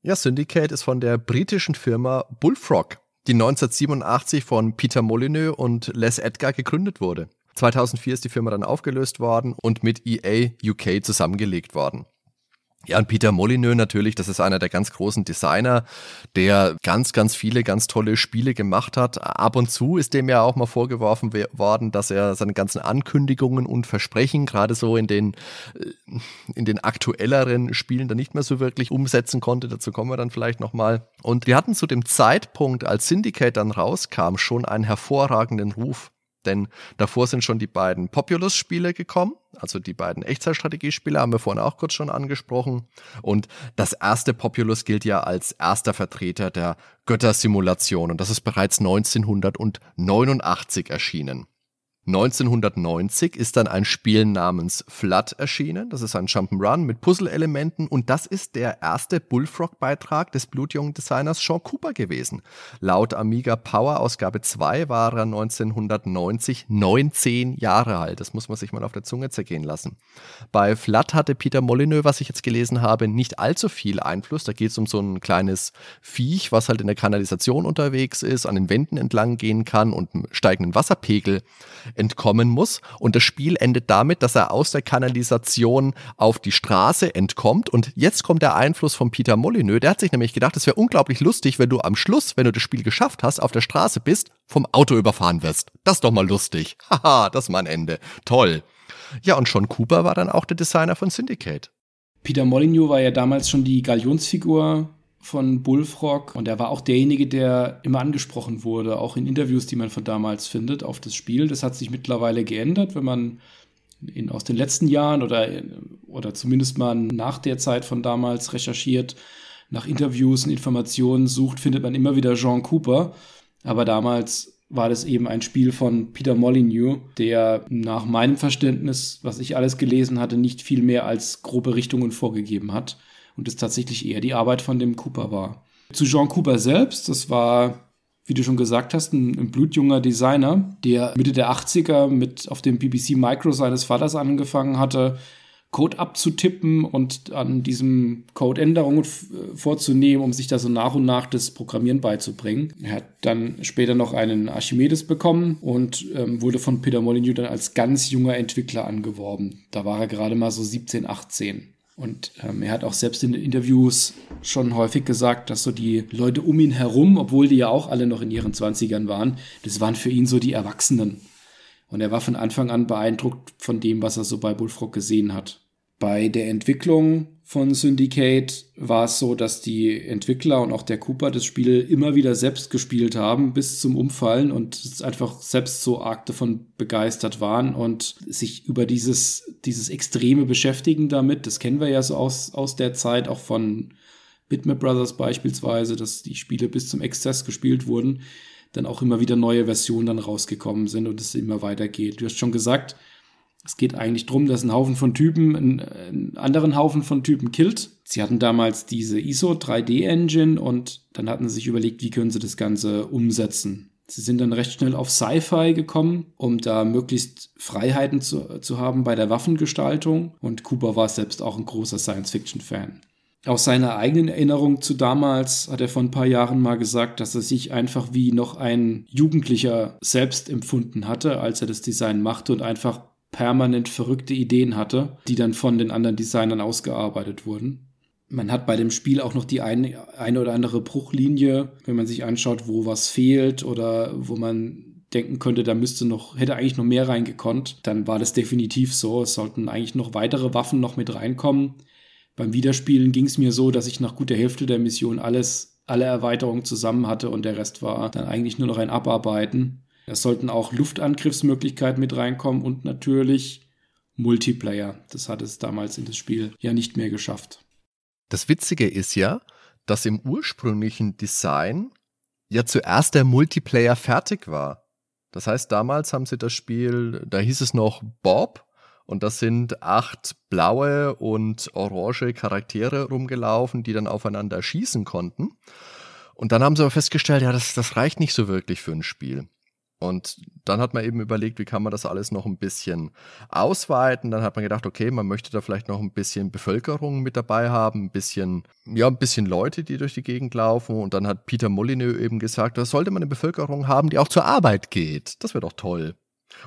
Ja, Syndicate ist von der britischen Firma Bullfrog die 1987 von Peter Molyneux und Les Edgar gegründet wurde. 2004 ist die Firma dann aufgelöst worden und mit EA UK zusammengelegt worden. Ja, und Peter Molyneux natürlich, das ist einer der ganz großen Designer, der ganz, ganz viele ganz tolle Spiele gemacht hat. Ab und zu ist dem ja auch mal vorgeworfen worden, dass er seine ganzen Ankündigungen und Versprechen, gerade so in den, äh, in den aktuelleren Spielen, dann nicht mehr so wirklich umsetzen konnte. Dazu kommen wir dann vielleicht nochmal. Und wir hatten zu dem Zeitpunkt, als Syndicate dann rauskam, schon einen hervorragenden Ruf. Denn davor sind schon die beiden Populous-Spiele gekommen, also die beiden Echtzeitstrategiespiele haben wir vorhin auch kurz schon angesprochen. Und das erste Populous gilt ja als erster Vertreter der Göttersimulation und das ist bereits 1989 erschienen. 1990 ist dann ein Spiel namens Flood erschienen. Das ist ein Jump'n'Run mit Puzzle-Elementen und das ist der erste Bullfrog-Beitrag des blutjungen Designers Sean Cooper gewesen. Laut Amiga Power Ausgabe 2 war er 1990 19 Jahre alt. Das muss man sich mal auf der Zunge zergehen lassen. Bei Flood hatte Peter Molyneux, was ich jetzt gelesen habe, nicht allzu viel Einfluss. Da geht es um so ein kleines Viech, was halt in der Kanalisation unterwegs ist, an den Wänden entlang gehen kann und steigenden Wasserpegel entkommen muss. Und das Spiel endet damit, dass er aus der Kanalisation auf die Straße entkommt. Und jetzt kommt der Einfluss von Peter Molyneux. Der hat sich nämlich gedacht, es wäre unglaublich lustig, wenn du am Schluss, wenn du das Spiel geschafft hast, auf der Straße bist, vom Auto überfahren wirst. Das ist doch mal lustig. Haha, das ist mein Ende. Toll. Ja, und Sean Cooper war dann auch der Designer von Syndicate. Peter Molyneux war ja damals schon die Galionsfigur von Bullfrog und er war auch derjenige, der immer angesprochen wurde, auch in Interviews, die man von damals findet, auf das Spiel. Das hat sich mittlerweile geändert, wenn man in, aus den letzten Jahren oder, oder zumindest mal nach der Zeit von damals recherchiert, nach Interviews und Informationen sucht, findet man immer wieder Jean Cooper. Aber damals war das eben ein Spiel von Peter Molyneux, der nach meinem Verständnis, was ich alles gelesen hatte, nicht viel mehr als grobe Richtungen vorgegeben hat und es tatsächlich eher die Arbeit von dem Cooper war. Zu Jean Cooper selbst, das war, wie du schon gesagt hast, ein, ein blutjunger Designer, der Mitte der 80er mit auf dem BBC Micro seines Vaters angefangen hatte, Code abzutippen und an diesem Code Änderungen vorzunehmen, um sich da so nach und nach das Programmieren beizubringen. Er hat dann später noch einen Archimedes bekommen und ähm, wurde von Peter Molyneux dann als ganz junger Entwickler angeworben. Da war er gerade mal so 17, 18. Und ähm, er hat auch selbst in Interviews schon häufig gesagt, dass so die Leute um ihn herum, obwohl die ja auch alle noch in ihren Zwanzigern waren, das waren für ihn so die Erwachsenen. Und er war von Anfang an beeindruckt von dem, was er so bei Bullfrog gesehen hat. Bei der Entwicklung von Syndicate war es so, dass die Entwickler und auch der Cooper das Spiel immer wieder selbst gespielt haben bis zum Umfallen und einfach selbst so arg davon begeistert waren und sich über dieses, dieses extreme Beschäftigen damit, das kennen wir ja so aus, aus der Zeit auch von Bitmap Brothers beispielsweise, dass die Spiele bis zum Exzess gespielt wurden, dann auch immer wieder neue Versionen dann rausgekommen sind und es immer weitergeht. Du hast schon gesagt, es geht eigentlich darum, dass ein Haufen von Typen einen, anderen Haufen von Typen killt. Sie hatten damals diese ISO 3D Engine und dann hatten sie sich überlegt, wie können sie das Ganze umsetzen. Sie sind dann recht schnell auf Sci-Fi gekommen, um da möglichst Freiheiten zu, zu haben bei der Waffengestaltung. Und Cooper war selbst auch ein großer Science-Fiction-Fan. Aus seiner eigenen Erinnerung zu damals hat er vor ein paar Jahren mal gesagt, dass er sich einfach wie noch ein Jugendlicher selbst empfunden hatte, als er das Design machte und einfach permanent verrückte Ideen hatte, die dann von den anderen Designern ausgearbeitet wurden. Man hat bei dem Spiel auch noch die eine, eine oder andere Bruchlinie, wenn man sich anschaut, wo was fehlt oder wo man denken könnte, da müsste noch, hätte eigentlich noch mehr reingekonnt, dann war das definitiv so. Es sollten eigentlich noch weitere Waffen noch mit reinkommen. Beim Wiederspielen ging es mir so, dass ich nach guter Hälfte der Mission alles, alle Erweiterungen zusammen hatte und der Rest war dann eigentlich nur noch ein Abarbeiten. Es sollten auch Luftangriffsmöglichkeiten mit reinkommen und natürlich Multiplayer. Das hat es damals in das Spiel ja nicht mehr geschafft. Das Witzige ist ja, dass im ursprünglichen Design ja zuerst der Multiplayer fertig war. Das heißt, damals haben sie das Spiel, da hieß es noch Bob und das sind acht blaue und orange Charaktere rumgelaufen, die dann aufeinander schießen konnten. Und dann haben sie aber festgestellt, ja, das, das reicht nicht so wirklich für ein Spiel. Und dann hat man eben überlegt, wie kann man das alles noch ein bisschen ausweiten. Dann hat man gedacht, okay, man möchte da vielleicht noch ein bisschen Bevölkerung mit dabei haben, ein bisschen, ja, ein bisschen Leute, die durch die Gegend laufen. Und dann hat Peter Molyneux eben gesagt, da sollte man eine Bevölkerung haben, die auch zur Arbeit geht. Das wäre doch toll.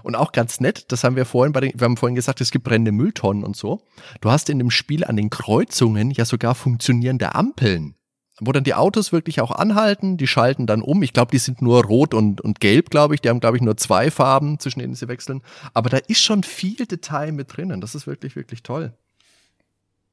Und auch ganz nett, das haben wir vorhin bei den, wir haben vorhin gesagt, es gibt brennende Mülltonnen und so. Du hast in dem Spiel an den Kreuzungen ja sogar funktionierende Ampeln wo dann die Autos wirklich auch anhalten, die schalten dann um. Ich glaube, die sind nur rot und, und gelb, glaube ich. Die haben, glaube ich, nur zwei Farben, zwischen denen sie wechseln. Aber da ist schon viel Detail mit drinnen. Das ist wirklich, wirklich toll.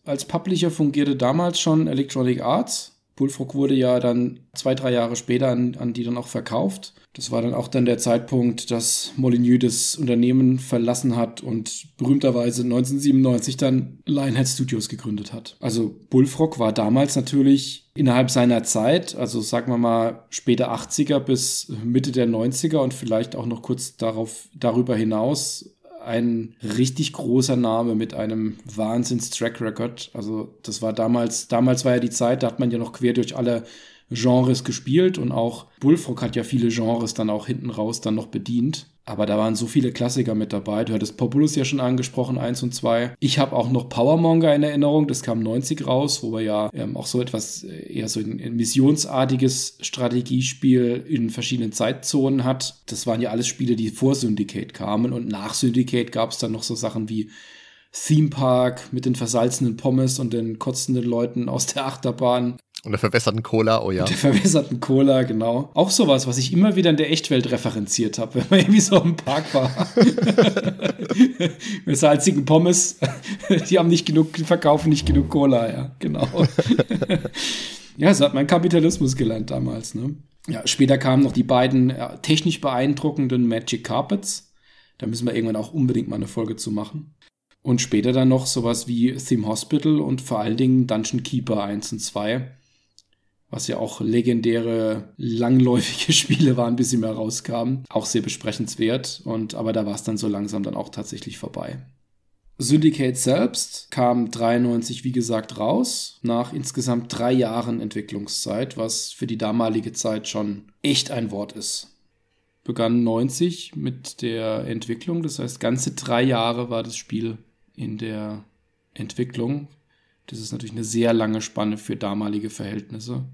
Als Publisher fungierte damals schon Electronic Arts. Bullfrog wurde ja dann zwei, drei Jahre später an, an die dann auch verkauft. Das war dann auch dann der Zeitpunkt, dass Molyneux das Unternehmen verlassen hat und berühmterweise 1997 dann Lionhead Studios gegründet hat. Also Bullfrog war damals natürlich innerhalb seiner Zeit, also sagen wir mal später 80er bis Mitte der 90er und vielleicht auch noch kurz darauf, darüber hinaus ein richtig großer Name mit einem Wahnsinns-Track Record. Also das war damals, damals war ja die Zeit, da hat man ja noch quer durch alle Genres gespielt und auch Bullfrog hat ja viele Genres dann auch hinten raus dann noch bedient. Aber da waren so viele Klassiker mit dabei. Du hattest Populus ja schon angesprochen, eins und zwei. Ich habe auch noch Powermonger in Erinnerung, das kam 90 raus, wo wir ja ähm, auch so etwas äh, eher so ein, ein missionsartiges Strategiespiel in verschiedenen Zeitzonen hat. Das waren ja alles Spiele, die vor Syndicate kamen und nach Syndicate gab es dann noch so Sachen wie Theme Park mit den versalzenen Pommes und den kotzenden Leuten aus der Achterbahn. Und der verwässerten Cola, oh ja. Und der verwässerten Cola, genau. Auch sowas, was ich immer wieder in der Echtwelt referenziert habe, wenn man irgendwie so im Park war. Mit salzigen Pommes, die haben nicht genug, die verkaufen nicht genug Cola, ja, genau. ja, so hat mein Kapitalismus gelernt damals, ne? Ja, später kamen noch die beiden ja, technisch beeindruckenden Magic Carpets. Da müssen wir irgendwann auch unbedingt mal eine Folge zu machen. Und später dann noch sowas wie Theme Hospital und vor allen Dingen Dungeon Keeper 1 und 2 was ja auch legendäre, langläufige Spiele waren, bis sie mehr rauskamen. Auch sehr besprechenswert. Und, aber da war es dann so langsam dann auch tatsächlich vorbei. Syndicate selbst kam 93, wie gesagt, raus, nach insgesamt drei Jahren Entwicklungszeit, was für die damalige Zeit schon echt ein Wort ist. Begann 90 mit der Entwicklung, das heißt, ganze drei Jahre war das Spiel in der Entwicklung. Das ist natürlich eine sehr lange Spanne für damalige Verhältnisse.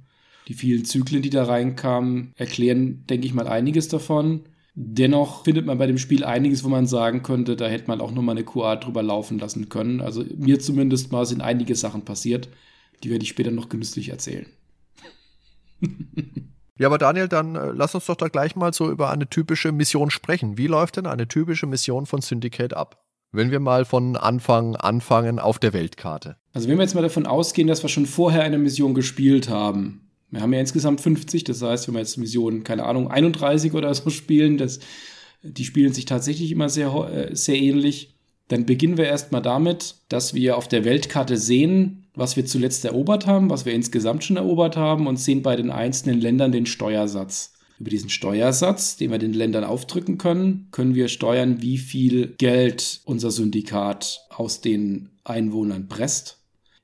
Die vielen Zyklen, die da reinkamen, erklären, denke ich mal, einiges davon. Dennoch findet man bei dem Spiel einiges, wo man sagen könnte, da hätte man auch nochmal eine QA drüber laufen lassen können. Also mir zumindest mal sind einige Sachen passiert, die werde ich später noch genüsslich erzählen. Ja, aber Daniel, dann äh, lass uns doch da gleich mal so über eine typische Mission sprechen. Wie läuft denn eine typische Mission von Syndicate ab? Wenn wir mal von Anfang anfangen auf der Weltkarte. Also wenn wir jetzt mal davon ausgehen, dass wir schon vorher eine Mission gespielt haben, wir haben ja insgesamt 50, das heißt, wenn wir jetzt Mission, keine Ahnung, 31 oder so spielen, das, die spielen sich tatsächlich immer sehr, äh, sehr ähnlich. Dann beginnen wir erstmal damit, dass wir auf der Weltkarte sehen, was wir zuletzt erobert haben, was wir insgesamt schon erobert haben und sehen bei den einzelnen Ländern den Steuersatz. Über diesen Steuersatz, den wir den Ländern aufdrücken können, können wir steuern, wie viel Geld unser Syndikat aus den Einwohnern presst.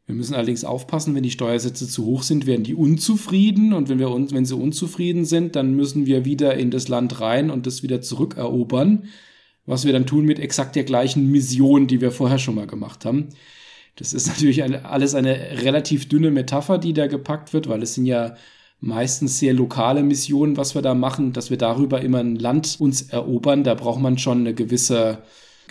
Wir müssen allerdings aufpassen, wenn die Steuersätze zu hoch sind, werden die unzufrieden und wenn, wir, wenn sie unzufrieden sind, dann müssen wir wieder in das Land rein und das wieder zurückerobern, was wir dann tun mit exakt der gleichen Mission, die wir vorher schon mal gemacht haben. Das ist natürlich eine, alles eine relativ dünne Metapher, die da gepackt wird, weil es sind ja meistens sehr lokale Missionen, was wir da machen, dass wir darüber immer ein Land uns erobern. Da braucht man schon eine gewisse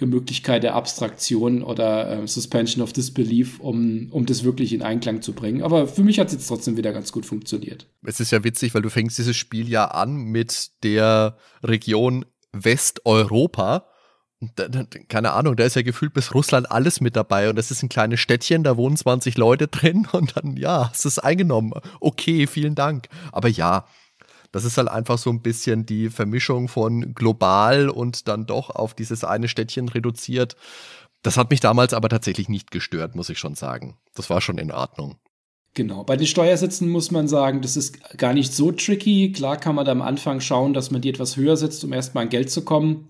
Möglichkeit der Abstraktion oder äh, Suspension of Disbelief, um, um das wirklich in Einklang zu bringen. Aber für mich hat es jetzt trotzdem wieder ganz gut funktioniert. Es ist ja witzig, weil du fängst dieses Spiel ja an mit der Region Westeuropa. Keine Ahnung, da ist ja gefühlt bis Russland alles mit dabei und das ist ein kleines Städtchen, da wohnen 20 Leute drin und dann, ja, es ist eingenommen. Okay, vielen Dank. Aber ja, das ist halt einfach so ein bisschen die Vermischung von global und dann doch auf dieses eine Städtchen reduziert. Das hat mich damals aber tatsächlich nicht gestört, muss ich schon sagen. Das war schon in Ordnung. Genau, bei den Steuersätzen muss man sagen, das ist gar nicht so tricky. Klar kann man da am Anfang schauen, dass man die etwas höher setzt, um erstmal an Geld zu kommen.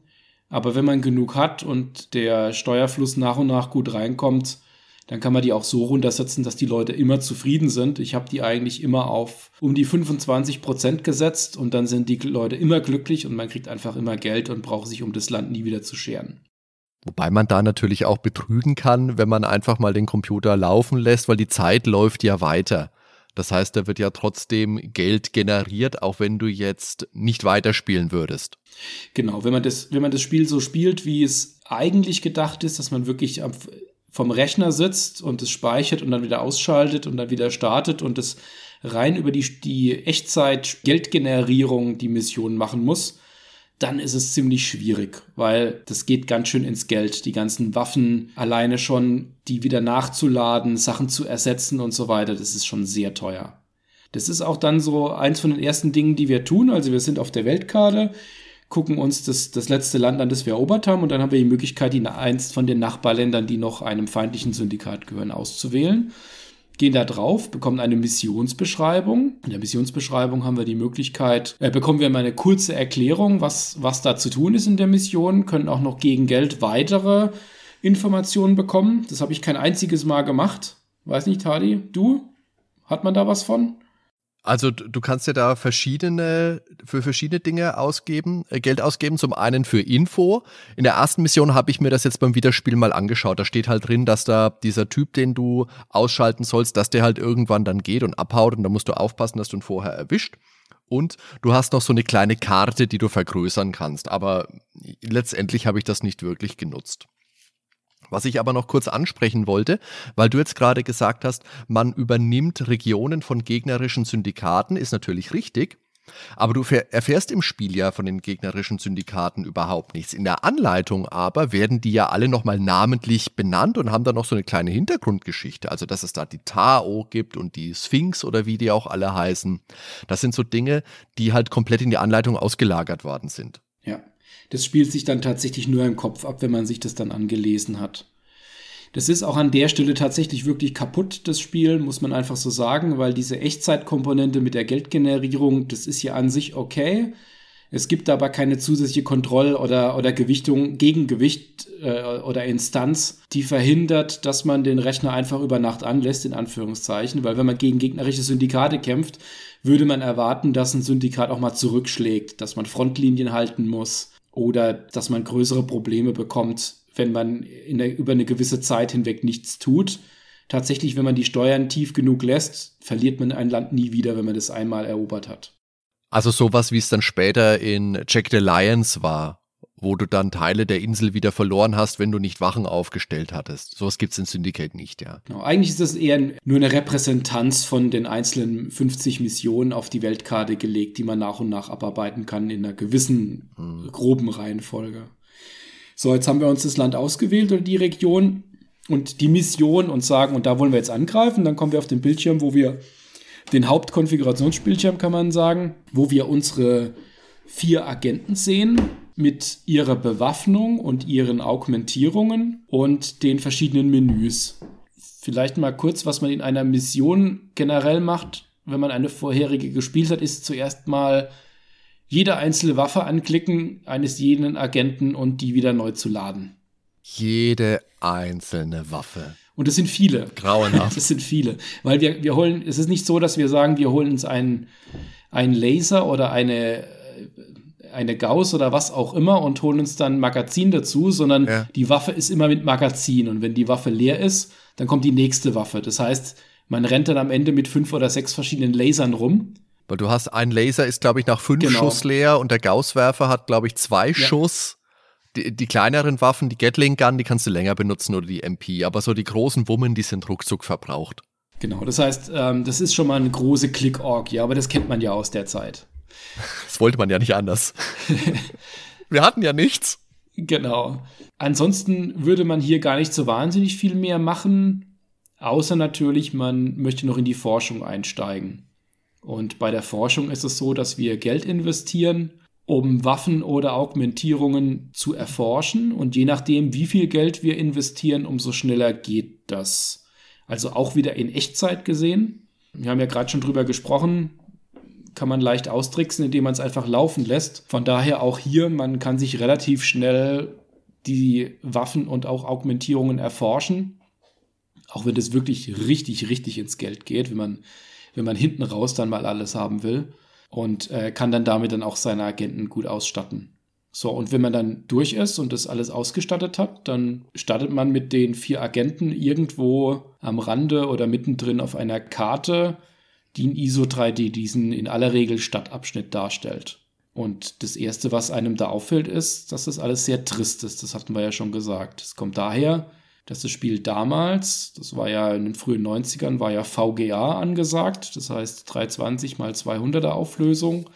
Aber wenn man genug hat und der Steuerfluss nach und nach gut reinkommt, dann kann man die auch so runtersetzen, dass die Leute immer zufrieden sind. Ich habe die eigentlich immer auf um die 25 Prozent gesetzt und dann sind die Leute immer glücklich und man kriegt einfach immer Geld und braucht sich um das Land nie wieder zu scheren. Wobei man da natürlich auch betrügen kann, wenn man einfach mal den Computer laufen lässt, weil die Zeit läuft ja weiter. Das heißt, da wird ja trotzdem Geld generiert, auch wenn du jetzt nicht weiterspielen würdest. Genau, wenn man das, wenn man das Spiel so spielt, wie es eigentlich gedacht ist, dass man wirklich vom Rechner sitzt und es speichert und dann wieder ausschaltet und dann wieder startet und es rein über die, die Echtzeit-Geldgenerierung die Mission machen muss, dann ist es ziemlich schwierig, weil das geht ganz schön ins Geld. Die ganzen Waffen alleine schon, die wieder nachzuladen, Sachen zu ersetzen und so weiter, das ist schon sehr teuer. Das ist auch dann so eins von den ersten Dingen, die wir tun. Also wir sind auf der Weltkarte, gucken uns das, das letzte Land an, das wir erobert haben und dann haben wir die Möglichkeit, die eins von den Nachbarländern, die noch einem feindlichen Syndikat gehören, auszuwählen. Gehen da drauf, bekommen eine Missionsbeschreibung. In der Missionsbeschreibung haben wir die Möglichkeit, äh, bekommen wir mal eine kurze Erklärung, was, was da zu tun ist in der Mission, können auch noch gegen Geld weitere Informationen bekommen. Das habe ich kein einziges Mal gemacht. Weiß nicht, Tadi, du? Hat man da was von? Also du kannst ja da verschiedene, für verschiedene Dinge ausgeben, äh, Geld ausgeben. Zum einen für Info. In der ersten Mission habe ich mir das jetzt beim Wiederspielen mal angeschaut. Da steht halt drin, dass da dieser Typ, den du ausschalten sollst, dass der halt irgendwann dann geht und abhaut und da musst du aufpassen, dass du ihn vorher erwischt. Und du hast noch so eine kleine Karte, die du vergrößern kannst. Aber letztendlich habe ich das nicht wirklich genutzt. Was ich aber noch kurz ansprechen wollte, weil du jetzt gerade gesagt hast, man übernimmt Regionen von gegnerischen Syndikaten, ist natürlich richtig. Aber du erfährst im Spiel ja von den gegnerischen Syndikaten überhaupt nichts. In der Anleitung aber werden die ja alle nochmal namentlich benannt und haben dann noch so eine kleine Hintergrundgeschichte. Also, dass es da die Tao gibt und die Sphinx oder wie die auch alle heißen. Das sind so Dinge, die halt komplett in die Anleitung ausgelagert worden sind. Das spielt sich dann tatsächlich nur im Kopf ab, wenn man sich das dann angelesen hat. Das ist auch an der Stelle tatsächlich wirklich kaputt, das Spiel, muss man einfach so sagen, weil diese Echtzeitkomponente mit der Geldgenerierung, das ist ja an sich okay. Es gibt aber keine zusätzliche Kontroll- oder, oder Gewichtung, Gegengewicht äh, oder Instanz, die verhindert, dass man den Rechner einfach über Nacht anlässt, in Anführungszeichen. Weil wenn man gegen gegnerische Syndikate kämpft, würde man erwarten, dass ein Syndikat auch mal zurückschlägt, dass man Frontlinien halten muss, oder dass man größere Probleme bekommt, wenn man der, über eine gewisse Zeit hinweg nichts tut. Tatsächlich, wenn man die Steuern tief genug lässt, verliert man ein Land nie wieder, wenn man das einmal erobert hat. Also sowas, wie es dann später in Jack the Lions war, wo du dann Teile der Insel wieder verloren hast, wenn du nicht Wachen aufgestellt hattest. Sowas gibt es in Syndicate nicht, ja. Genau. Eigentlich ist das eher nur eine Repräsentanz von den einzelnen 50 Missionen auf die Weltkarte gelegt, die man nach und nach abarbeiten kann in einer gewissen hm. groben Reihenfolge. So, jetzt haben wir uns das Land ausgewählt oder die Region und die Mission und sagen, und da wollen wir jetzt angreifen. Dann kommen wir auf den Bildschirm, wo wir den Hauptkonfigurationsbildschirm, kann man sagen, wo wir unsere vier Agenten sehen mit ihrer Bewaffnung und ihren Augmentierungen und den verschiedenen Menüs. Vielleicht mal kurz, was man in einer Mission generell macht, wenn man eine vorherige gespielt hat, ist zuerst mal jede einzelne Waffe anklicken eines jeden Agenten und die wieder neu zu laden. Jede einzelne Waffe. Und es sind viele. Grauenhaft. Es sind viele. Weil wir, wir holen, es ist nicht so, dass wir sagen, wir holen uns einen, einen Laser oder eine eine Gauss oder was auch immer und holen uns dann Magazin dazu, sondern ja. die Waffe ist immer mit Magazin. Und wenn die Waffe leer ist, dann kommt die nächste Waffe. Das heißt, man rennt dann am Ende mit fünf oder sechs verschiedenen Lasern rum. Weil du hast, ein Laser ist, glaube ich, nach fünf genau. Schuss leer und der Gausswerfer hat, glaube ich, zwei ja. Schuss. Die, die, kleineren Waffen, die Gatling Gun, die kannst du länger benutzen oder die MP. Aber so die großen Wummen, die sind ruckzuck verbraucht. Genau, das heißt, ähm, das ist schon mal eine große Click-Org, ja, aber das kennt man ja aus der Zeit. Das wollte man ja nicht anders. Wir hatten ja nichts. Genau. Ansonsten würde man hier gar nicht so wahnsinnig viel mehr machen, außer natürlich, man möchte noch in die Forschung einsteigen. Und bei der Forschung ist es so, dass wir Geld investieren, um Waffen oder Augmentierungen zu erforschen. Und je nachdem, wie viel Geld wir investieren, umso schneller geht das. Also auch wieder in Echtzeit gesehen. Wir haben ja gerade schon drüber gesprochen, kann man leicht austricksen, indem man es einfach laufen lässt. Von daher auch hier, man kann sich relativ schnell die Waffen und auch Augmentierungen erforschen. Auch wenn das wirklich richtig, richtig ins Geld geht, wenn man, wenn man hinten raus dann mal alles haben will. Und äh, kann dann damit dann auch seine Agenten gut ausstatten. So, und wenn man dann durch ist und das alles ausgestattet hat, dann startet man mit den vier Agenten irgendwo am Rande oder mittendrin auf einer Karte die in ISO 3D diesen in aller Regel Stadtabschnitt darstellt. Und das Erste, was einem da auffällt, ist, dass das alles sehr trist ist. Das hatten wir ja schon gesagt. Es kommt daher, dass das Spiel damals, das war ja in den frühen 90ern, war ja VGA angesagt. Das heißt 320 mal 200er Auflösung.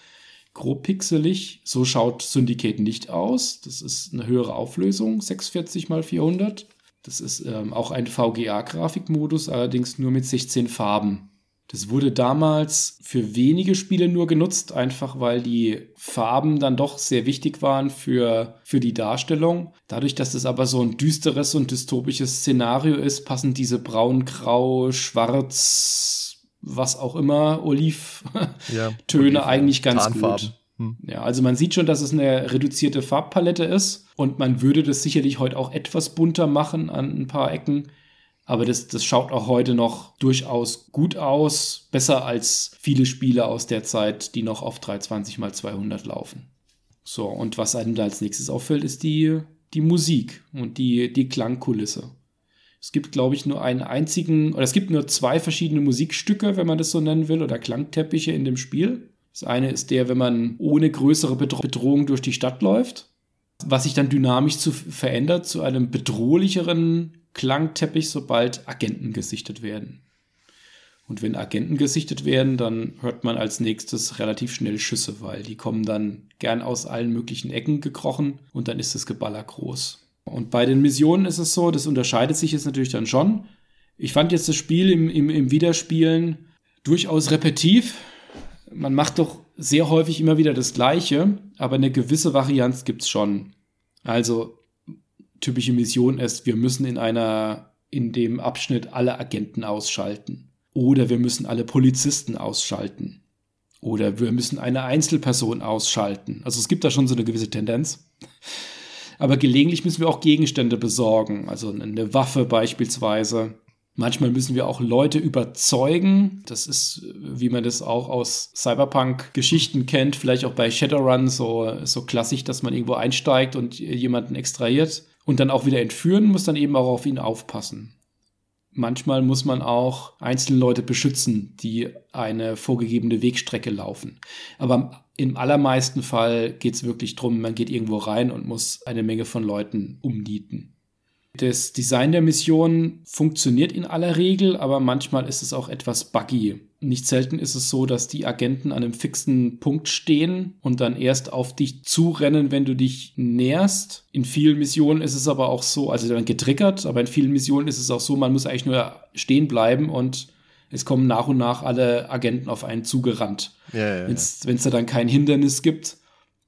Grob pixelig. So schaut Syndicate nicht aus. Das ist eine höhere Auflösung, 640 mal 400. Das ist ähm, auch ein VGA-Grafikmodus, allerdings nur mit 16 Farben Das wurde damals für wenige Spiele nur genutzt, einfach weil die Farben dann doch sehr wichtig waren für, für die Darstellung. Dadurch, dass es aber so ein düsteres und dystopisches Szenario ist, passen diese braun, grau, schwarz, was auch immer, Oliv-Töne ja, eigentlich ganz Tarnfarben. gut. Hm. Ja, also man sieht schon, dass es eine reduzierte Farbpalette ist und man würde das sicherlich heute auch etwas bunter machen an ein paar Ecken. Aber das, das schaut auch heute noch durchaus gut aus. Besser als viele Spiele aus der Zeit, die noch auf 320 x 200 laufen. So, und was einem da als nächstes auffällt, ist die, die Musik und die, die Klangkulisse. Es gibt, glaube ich, nur einen einzigen, oder es gibt nur zwei verschiedene Musikstücke, wenn man das so nennen will, oder Klangteppiche in dem Spiel. Das eine ist der, wenn man ohne größere Bedrohung durch die Stadt läuft, was sich dann dynamisch zu verändert zu einem bedrohlicheren Klangteppich, sobald Agenten gesichtet werden. Und wenn Agenten gesichtet werden, dann hört man als nächstes relativ schnell Schüsse, weil die kommen dann gern aus allen möglichen Ecken gekrochen und dann ist das Geballer groß. Und bei den Missionen ist es so, das unterscheidet sich jetzt natürlich dann schon. Ich fand jetzt das Spiel im, im, im Wiederspielen durchaus repetitiv. Man macht doch sehr häufig immer wieder das Gleiche, aber eine gewisse Varianz gibt es schon. Also typische Mission ist, wir müssen in einer, in dem Abschnitt alle Agenten ausschalten. Oder wir müssen alle Polizisten ausschalten. Oder wir müssen eine Einzelperson ausschalten. Also es gibt da schon so eine gewisse Tendenz. Aber gelegentlich müssen wir auch Gegenstände besorgen. Also eine Waffe beispielsweise. Manchmal müssen wir auch Leute überzeugen. Das ist, wie man das auch aus Cyberpunk-Geschichten kennt, vielleicht auch bei Shadowrun so, so klassisch, dass man irgendwo einsteigt und jemanden extrahiert und dann auch wieder entführen, muss dann eben auch auf ihn aufpassen. Manchmal muss man auch einzelne Leute beschützen, die eine vorgegebene Wegstrecke laufen. Aber im allermeisten Fall geht es wirklich darum, man geht irgendwo rein und muss eine Menge von Leuten umnieten. Das Design der Mission funktioniert in aller Regel, aber manchmal ist es auch etwas buggy. Nicht selten ist es so, dass die Agenten an einem fixen Punkt stehen und dann erst auf dich zurennen, wenn du dich näherst. In vielen Missionen ist es aber auch so, also dann getriggert, aber in vielen Missionen ist es auch so, man muss eigentlich nur stehen bleiben und es kommen nach und nach alle Agenten auf einen zugerannt. Ja, ja, ja. Wenn es da dann kein Hindernis gibt,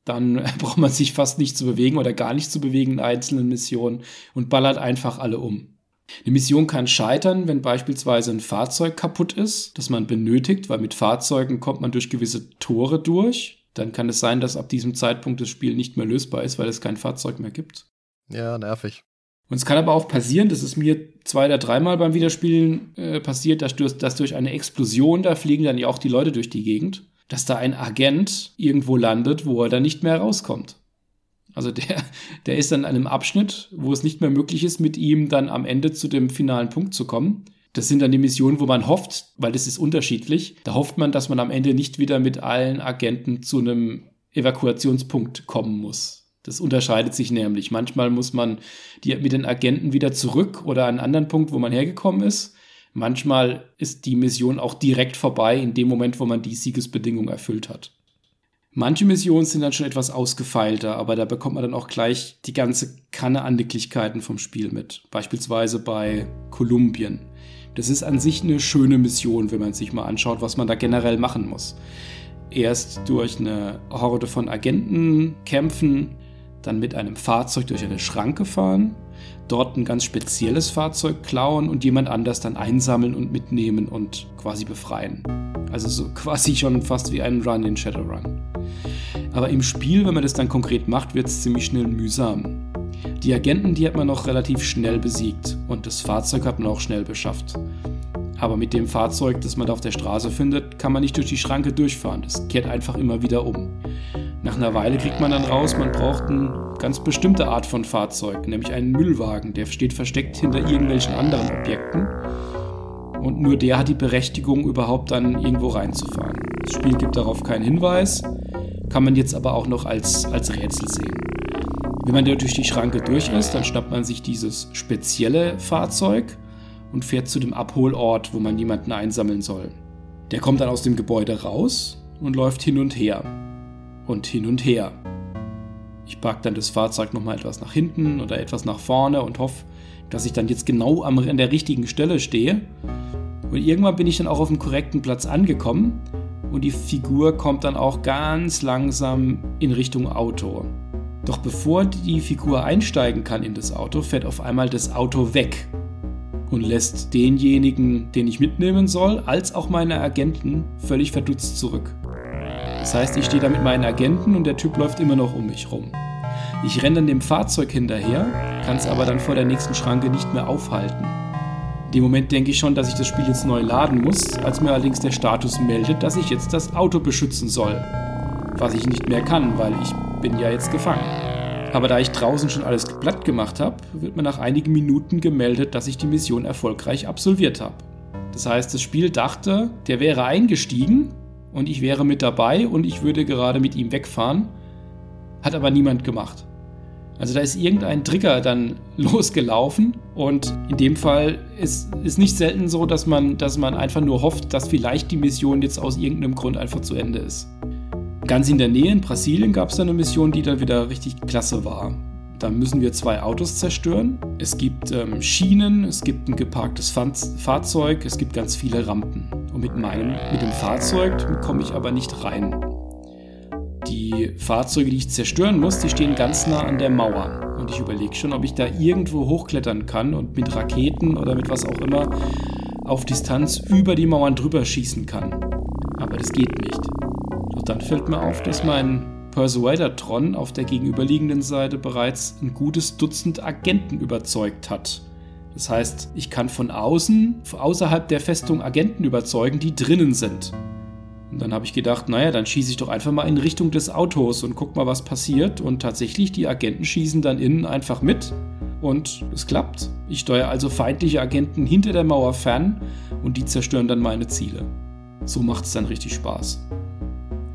dann braucht man sich fast nicht zu bewegen oder gar nicht zu bewegen in einzelnen Missionen und ballert einfach alle um. Eine Mission kann scheitern, wenn beispielsweise ein Fahrzeug kaputt ist, das man benötigt, weil mit Fahrzeugen kommt man durch gewisse Tore durch. Dann kann es sein, dass ab diesem Zeitpunkt das Spiel nicht mehr lösbar ist, weil es kein Fahrzeug mehr gibt. Ja, nervig. Und es kann aber auch passieren, das ist mir zwei oder dreimal beim Wiederspielen äh, passiert, dass durch, dass durch eine Explosion, da fliegen dann ja auch die Leute durch die Gegend dass da ein Agent irgendwo landet, wo er dann nicht mehr rauskommt. Also der, der ist dann an einem Abschnitt, wo es nicht mehr möglich ist, mit ihm dann am Ende zu dem finalen Punkt zu kommen. Das sind dann die Missionen, wo man hofft, weil das ist unterschiedlich, da hofft man, dass man am Ende nicht wieder mit allen Agenten zu einem Evakuationspunkt kommen muss. Das unterscheidet sich nämlich. Manchmal muss man die, mit den Agenten wieder zurück oder an einen anderen Punkt, wo man hergekommen ist. Manchmal ist die Mission auch direkt vorbei in dem Moment, wo man die Siegesbedingung erfüllt hat. Manche Missionen sind dann schon etwas ausgefeilter, aber da bekommt man dann auch gleich die ganze Kanne an Nicklichkeiten vom Spiel mit. Beispielsweise bei Kolumbien. Das ist an sich eine schöne Mission, wenn man sich mal anschaut, was man da generell machen muss. Erst durch eine Horde von Agenten kämpfen, dann mit einem Fahrzeug durch eine Schranke fahren, dort ein ganz spezielles Fahrzeug klauen und jemand anders dann einsammeln und mitnehmen und quasi befreien. Also so quasi schon fast wie ein Run in Shadowrun. Aber im Spiel, wenn man das dann konkret macht, wird es ziemlich schnell mühsam. Die Agenten, die hat man noch relativ schnell besiegt und das Fahrzeug hat man auch schnell beschafft. Aber mit dem Fahrzeug, das man da auf der Straße findet, kann man nicht durch die Schranke durchfahren. Das kehrt einfach immer wieder um. Nach einer Weile kriegt man dann raus, man braucht eine ganz bestimmte Art von Fahrzeug, nämlich einen Müllwagen. Der steht versteckt hinter irgendwelchen anderen Objekten. Und nur der hat die Berechtigung, überhaupt dann irgendwo reinzufahren. Das Spiel gibt darauf keinen Hinweis, kann man jetzt aber auch noch als, als Rätsel sehen. Wenn man da durch die Schranke durch ist, dann schnappt man sich dieses spezielle Fahrzeug und fährt zu dem Abholort, wo man jemanden einsammeln soll. Der kommt dann aus dem Gebäude raus und läuft hin und her und hin und her. Ich parke dann das Fahrzeug nochmal etwas nach hinten oder etwas nach vorne und hoffe, dass ich dann jetzt genau an der richtigen Stelle stehe. Und irgendwann bin ich dann auch auf dem korrekten Platz angekommen und die Figur kommt dann auch ganz langsam in Richtung Auto. Doch bevor die Figur einsteigen kann in das Auto, fährt auf einmal das Auto weg und lässt denjenigen, den ich mitnehmen soll, als auch meine Agenten völlig verdutzt zurück. Das heißt, ich stehe da mit meinen Agenten und der Typ läuft immer noch um mich rum. Ich renne dann dem Fahrzeug hinterher, kann es aber dann vor der nächsten Schranke nicht mehr aufhalten. In dem Moment denke ich schon, dass ich das Spiel jetzt neu laden muss, als mir allerdings der Status meldet, dass ich jetzt das Auto beschützen soll. Was ich nicht mehr kann, weil ich bin ja jetzt gefangen. Aber da ich draußen schon alles platt gemacht habe, wird mir nach einigen Minuten gemeldet, dass ich die Mission erfolgreich absolviert habe. Das heißt, das Spiel dachte, der wäre eingestiegen und ich wäre mit dabei und ich würde gerade mit ihm wegfahren, hat aber niemand gemacht. Also da ist irgendein Trigger dann losgelaufen und in dem Fall ist es nicht selten so, dass man, dass man einfach nur hofft, dass vielleicht die Mission jetzt aus irgendeinem Grund einfach zu Ende ist. Ganz in der Nähe in Brasilien gab es eine Mission, die dann wieder richtig klasse war. Da müssen wir zwei Autos zerstören. Es gibt ähm, Schienen, es gibt ein geparktes Fahrzeug, es gibt ganz viele Rampen. Und mit meinem, mit dem Fahrzeug komme ich aber nicht rein. Die Fahrzeuge, die ich zerstören muss, die stehen ganz nah an der Mauer. Und ich überlege schon, ob ich da irgendwo hochklettern kann und mit Raketen oder mit was auch immer auf Distanz über die Mauern drüber schießen kann. Aber das geht nicht. Doch dann fällt mir auf, dass mein Persuader-Tron auf der gegenüberliegenden Seite bereits ein gutes Dutzend Agenten überzeugt hat. Das heißt, ich kann von außen, außerhalb der Festung Agenten überzeugen, die drinnen sind. Und dann habe ich gedacht, naja, dann schieße ich doch einfach mal in Richtung des Autos und guck mal, was passiert. Und tatsächlich, die Agenten schießen dann innen einfach mit. Und es klappt. Ich steuere also feindliche Agenten hinter der Mauer fern und die zerstören dann meine Ziele. So macht es dann richtig Spaß.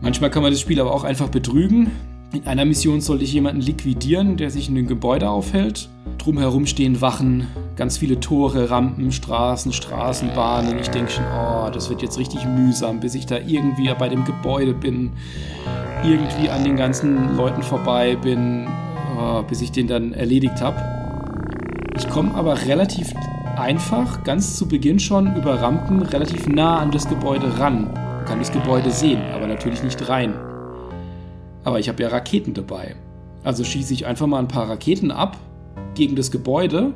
Manchmal kann man das Spiel aber auch einfach betrügen. In einer Mission sollte ich jemanden liquidieren, der sich in einem Gebäude aufhält. Drumherum stehen Wachen, ganz viele Tore, Rampen, Straßen, Straßenbahnen. Ich denke schon, oh, das wird jetzt richtig mühsam, bis ich da irgendwie bei dem Gebäude bin, irgendwie an den ganzen Leuten vorbei bin, oh, bis ich den dann erledigt habe. Ich komme aber relativ einfach, ganz zu Beginn schon über Rampen, relativ nah an das Gebäude ran. Kann das Gebäude sehen, aber natürlich nicht rein. Aber ich habe ja Raketen dabei. Also schieße ich einfach mal ein paar Raketen ab gegen das Gebäude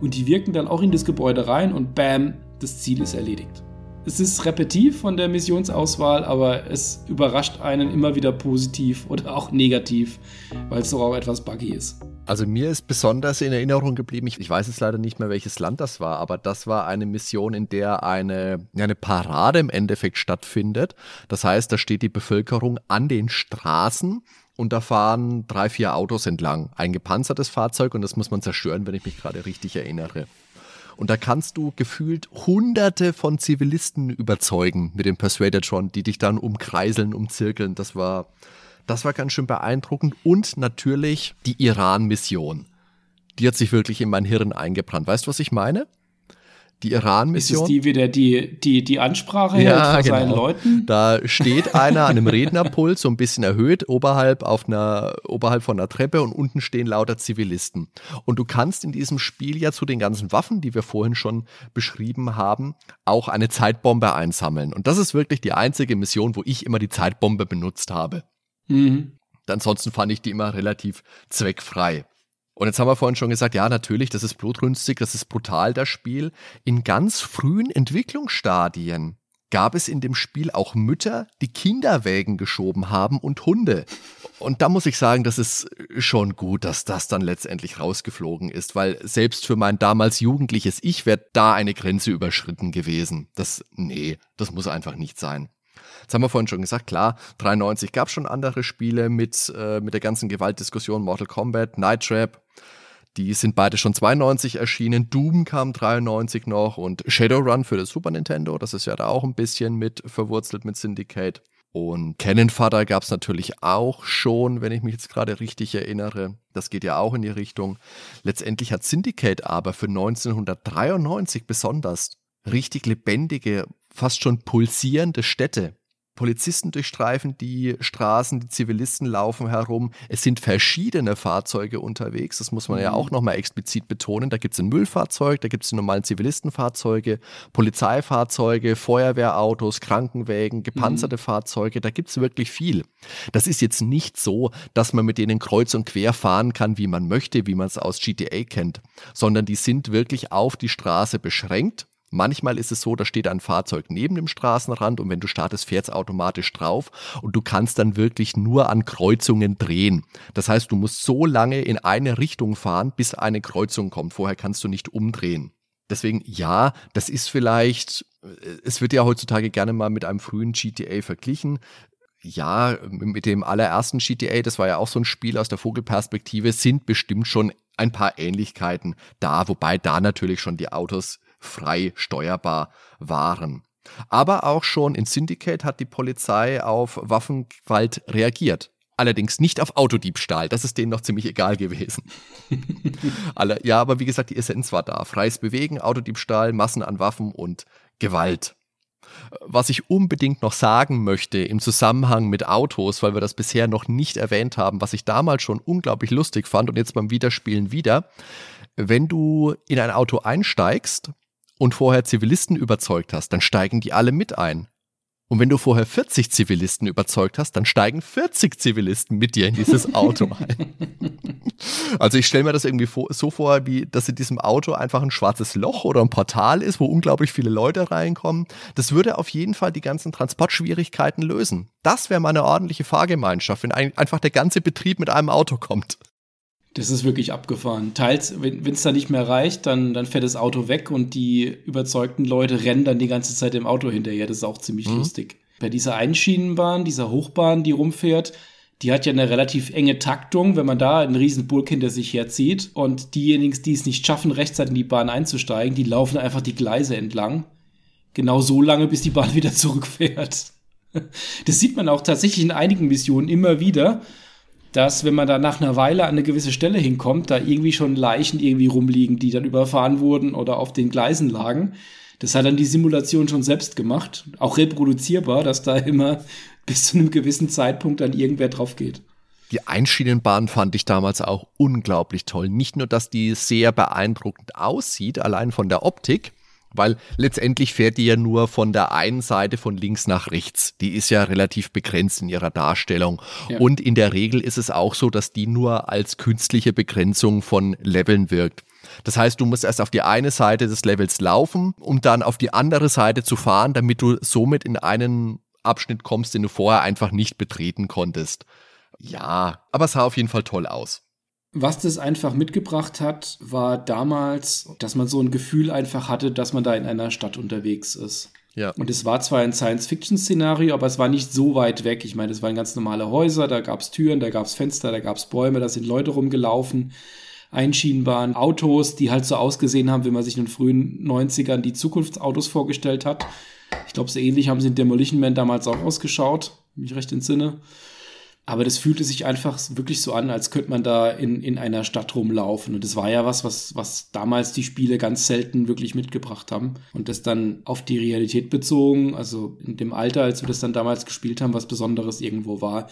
und die wirken dann auch in das Gebäude rein und bam, das Ziel ist erledigt. Es ist repetitiv von der Missionsauswahl, aber es überrascht einen immer wieder positiv oder auch negativ, weil es doch auch etwas buggy ist. Also mir ist besonders in Erinnerung geblieben, ich, ich, weiß jetzt leider nicht mehr, welches Land das war, aber das war eine Mission, in der eine, eine Parade im Endeffekt stattfindet. Das heißt, da steht die Bevölkerung an den Straßen und da fahren drei, vier Autos entlang. Ein gepanzertes Fahrzeug und das muss man zerstören, wenn ich mich gerade richtig erinnere. Und da kannst du gefühlt hunderte von Zivilisten überzeugen mit dem Persuader-Tron, die dich dann umkreiseln, umzirkeln. Das war, das war ganz schön beeindruckend. Und natürlich die Iran-Mission. Die hat sich wirklich in mein Hirn eingebrannt. Weißt du, was ich meine? die Iran-Mission. Ist es die wieder die, die, die Ansprache ja, hält von genau. seinen Leuten? Da steht einer an einem Rednerpult, so ein bisschen erhöht, oberhalb, auf einer, oberhalb von einer Treppe und unten stehen lauter Zivilisten. Und du kannst in diesem Spiel ja zu den ganzen Waffen, die wir vorhin schon beschrieben haben, auch eine Zeitbombe einsammeln. Und das ist wirklich die einzige Mission, wo ich immer die Zeitbombe benutzt habe. Mhm. Ansonsten fand ich die immer relativ zweckfrei. Und jetzt haben wir vorhin schon gesagt, ja, natürlich, das ist blutrünstig, das ist brutal, das Spiel. In ganz frühen Entwicklungsstadien gab es in dem Spiel auch Mütter, die Kinderwägen geschoben haben und Hunde. Und da muss ich sagen, das ist schon gut, dass das dann letztendlich rausgeflogen ist, weil selbst für mein damals jugendliches Ich wäre da eine Grenze überschritten gewesen. Das, nee, das muss einfach nicht sein. Jetzt haben wir vorhin schon gesagt, klar, 93 gab es schon andere Spiele mit, äh, mit der ganzen Gewaltdiskussion, Mortal Kombat, Night Trap. Die sind beide schon 92 erschienen. Doom kam 93 noch und Shadowrun für das Super Nintendo. Das ist ja da auch ein bisschen mit verwurzelt mit Syndicate. Und Cannon Fodder gab es natürlich auch schon, wenn ich mich jetzt gerade richtig erinnere. Das geht ja auch in die Richtung. Letztendlich hat Syndicate aber für 1993 besonders richtig lebendige, fast schon pulsierende Städte Polizisten durchstreifen die Straßen, die Zivilisten laufen herum. Es sind verschiedene Fahrzeuge unterwegs. Das muss man mhm. ja auch nochmal explizit betonen. Da gibt es ein Müllfahrzeug, da gibt es die normalen Zivilistenfahrzeuge, Polizeifahrzeuge, Feuerwehrautos, Krankenwägen, gepanzerte mhm. Fahrzeuge. Da gibt es wirklich viel. Das ist jetzt nicht so, dass man mit denen kreuz und quer fahren kann, wie man möchte, wie man es aus GTA kennt, sondern die sind wirklich auf die Straße beschränkt Manchmal ist es so, da steht ein Fahrzeug neben dem Straßenrand und wenn du startest, fährt es automatisch drauf und du kannst dann wirklich nur an Kreuzungen drehen. Das heißt, du musst so lange in eine Richtung fahren, bis eine Kreuzung kommt. Vorher kannst du nicht umdrehen. Deswegen, ja, das ist vielleicht, es wird ja heutzutage gerne mal mit einem frühen GTA verglichen ja, mit dem allerersten GTA, das war ja auch so ein Spiel aus der Vogelperspektive, sind bestimmt schon ein paar Ähnlichkeiten da, wobei da natürlich schon die Autos frei steuerbar waren. Aber auch schon in Syndicate hat die Polizei auf Waffengewalt reagiert. Allerdings nicht auf Autodiebstahl, das ist denen noch ziemlich egal gewesen. Alle, ja, aber wie gesagt, die Essenz war da. Freies Bewegen, Autodiebstahl, Massen an Waffen und Gewalt. Was ich unbedingt noch sagen möchte im Zusammenhang mit Autos, weil wir das bisher noch nicht erwähnt haben, was ich damals schon unglaublich lustig fand und jetzt beim Wiederspielen wieder, wenn du in ein Auto einsteigst und vorher Zivilisten überzeugt hast, dann steigen die alle mit ein. Und wenn du vorher 40 Zivilisten überzeugt hast, dann steigen 40 Zivilisten mit dir in dieses Auto ein. also ich stelle mir das irgendwie so vor, wie dass in diesem Auto einfach ein schwarzes Loch oder ein Portal ist, wo unglaublich viele Leute reinkommen. Das würde auf jeden Fall die ganzen Transportschwierigkeiten lösen. Das wäre mal eine ordentliche Fahrgemeinschaft, wenn ein, einfach der ganze Betrieb mit einem Auto kommt. Das ist wirklich abgefahren. Teils, wenn es da nicht mehr reicht, dann, dann fährt das Auto weg und die überzeugten Leute rennen dann die ganze Zeit im Auto hinterher. Das ist auch ziemlich mhm. lustig. Bei dieser Einschienenbahn, dieser Hochbahn, die rumfährt, die hat ja eine relativ enge Taktung, wenn man da einen riesen Bulk hinter sich herzieht. Und diejenigen, die es nicht schaffen, rechtzeitig in die Bahn einzusteigen, die laufen einfach die Gleise entlang. Genau so lange, bis die Bahn wieder zurückfährt. Das sieht man auch tatsächlich in einigen Missionen immer wieder dass wenn man da nach einer Weile an eine gewisse Stelle hinkommt, da irgendwie schon Leichen irgendwie rumliegen, die dann überfahren wurden oder auf den Gleisen lagen. Das hat dann die Simulation schon selbst gemacht, auch reproduzierbar, dass da immer bis zu einem gewissen Zeitpunkt dann irgendwer drauf geht. Die Einschienenbahn fand ich damals auch unglaublich toll. Nicht nur, dass die sehr beeindruckend aussieht, allein von der Optik, weil letztendlich fährt die ja nur von der einen Seite von links nach rechts. Die ist ja relativ begrenzt in ihrer Darstellung. Ja. Und in der Regel ist es auch so, dass die nur als künstliche Begrenzung von Leveln wirkt. Das heißt, du musst erst auf die eine Seite des Levels laufen, um dann auf die andere Seite zu fahren, damit du somit in einen Abschnitt kommst, den du vorher einfach nicht betreten konntest. Ja, aber es sah auf jeden Fall toll aus. Was das einfach mitgebracht hat, war damals, dass man so ein Gefühl einfach hatte, dass man da in einer Stadt unterwegs ist. Ja. Und es war zwar ein Science-Fiction-Szenario, aber es war nicht so weit weg. Ich meine, es waren ganz normale Häuser, da gab es Türen, da gab es Fenster, da gab es Bäume, da sind Leute rumgelaufen, Einschienenbahn, Autos, die halt so ausgesehen haben, wie man sich in den frühen 90ern die Zukunftsautos vorgestellt hat. Ich glaube, so ähnlich haben sie in Demolition Man damals auch ausgeschaut, mich recht entsinne. Aber das fühlte sich einfach wirklich so an, als könnte man da in, in einer Stadt rumlaufen. Und das war ja was, was, was damals die Spiele ganz selten wirklich mitgebracht haben. Und das dann auf die Realität bezogen, also in dem Alter, als wir das dann damals gespielt haben, was Besonderes irgendwo war,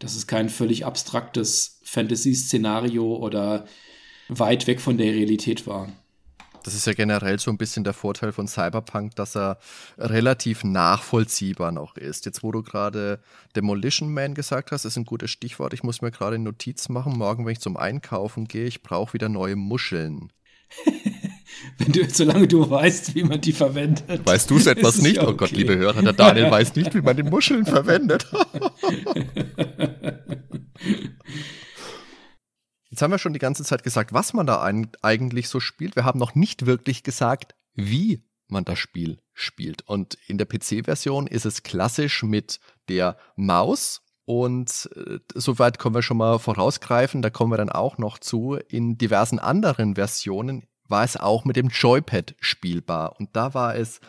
dass es kein völlig abstraktes Fantasy-Szenario oder weit weg von der Realität war. Das ist ja generell so ein bisschen der Vorteil von Cyberpunk, dass er relativ nachvollziehbar noch ist. Jetzt, wo du gerade Demolition Man gesagt hast, ist ein gutes Stichwort. Ich muss mir gerade eine Notiz machen. Morgen, wenn ich zum Einkaufen gehe, ich brauche wieder neue Muscheln. wenn du, solange du weißt, wie man die verwendet. Weißt du es etwas nicht? Okay. Oh Gott, liebe Hörer, der Daniel weiß nicht, wie man die Muscheln verwendet. Jetzt haben wir schon die ganze Zeit gesagt, was man da eigentlich so spielt. Wir haben noch nicht wirklich gesagt, wie man das Spiel spielt. Und in der PC-Version ist es klassisch mit der Maus. Und äh, soweit können wir schon mal vorausgreifen, da kommen wir dann auch noch zu. In diversen anderen Versionen war es auch mit dem Joypad spielbar. Und da war es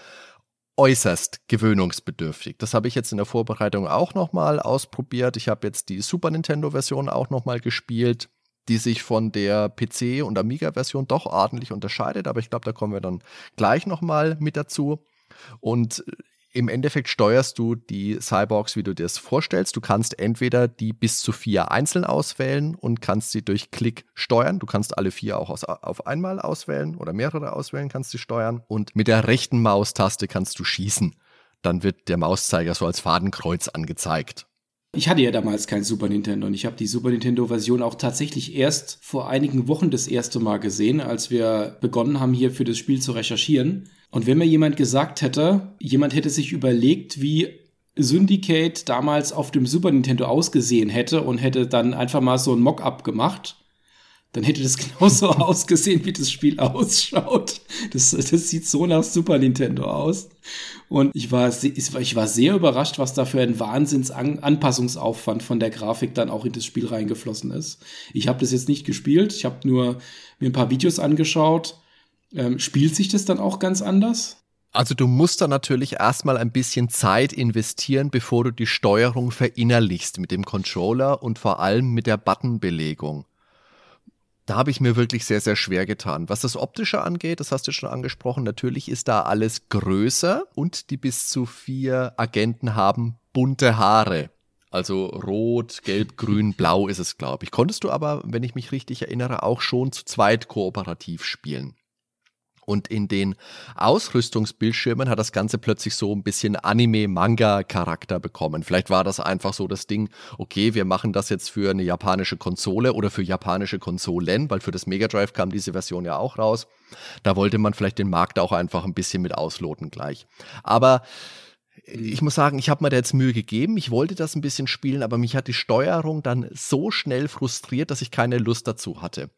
äußerst gewöhnungsbedürftig. Das habe ich jetzt in der Vorbereitung auch nochmal ausprobiert. Ich habe jetzt die Super Nintendo-Version auch nochmal gespielt die sich von der PC- und Amiga-Version doch ordentlich unterscheidet, aber ich glaube, da kommen wir dann gleich nochmal mit dazu. Und Im Endeffekt steuerst du die Cyborgs, wie du dir es vorstellst. Du kannst entweder die bis zu vier einzeln auswählen und kannst sie durch Klick steuern. Du kannst alle vier auch aus, auf einmal auswählen oder mehrere auswählen, kannst sie steuern. Und mit der rechten Maustaste kannst du schießen. Dann wird der Mauszeiger so als Fadenkreuz angezeigt. Ich hatte ja damals kein Super Nintendo und ich habe die Super Nintendo-Version auch tatsächlich erst vor einigen Wochen das erste Mal gesehen, als wir begonnen haben, hier für das Spiel zu recherchieren. Und wenn mir jemand gesagt hätte, jemand hätte sich überlegt, wie Syndicate damals auf dem Super Nintendo ausgesehen hätte und hätte dann einfach mal so ein Mock-up gemacht, dann hätte das genauso ausgesehen, wie das Spiel ausschaut. Das, das sieht so nach Super Nintendo aus. Und ich war, ich war sehr überrascht, was da für ein Wahnsinns-Anpassungsaufwand von der Grafik dann auch in das Spiel reingeflossen ist. Ich habe das jetzt nicht gespielt, ich habe nur mir ein paar Videos angeschaut. Ähm, spielt sich das dann auch ganz anders? Also du musst da natürlich erstmal ein bisschen Zeit investieren, bevor du die Steuerung verinnerlichst mit dem Controller und vor allem mit der Buttonbelegung da habe ich mir wirklich sehr, sehr schwer getan. Was das Optische angeht, das hast du schon angesprochen, natürlich ist da alles größer und die bis zu vier Agenten haben bunte Haare. Also rot, gelb, grün, blau ist es, glaube ich. Konntest du aber, wenn ich mich richtig erinnere, auch schon zu zweit kooperativ spielen. Und in den Ausrüstungsbildschirmen hat das Ganze plötzlich so ein bisschen Anime-Manga-Charakter bekommen. Vielleicht war das einfach so das Ding, okay, wir machen das jetzt für eine japanische Konsole oder für japanische Konsolen, weil für das Mega Drive kam diese Version ja auch raus. Da wollte man vielleicht den Markt auch einfach ein bisschen mit ausloten gleich. Aber ich muss sagen, ich habe mir da jetzt Mühe gegeben. Ich wollte das ein bisschen spielen, aber mich hat die Steuerung dann so schnell frustriert, dass ich keine Lust dazu hatte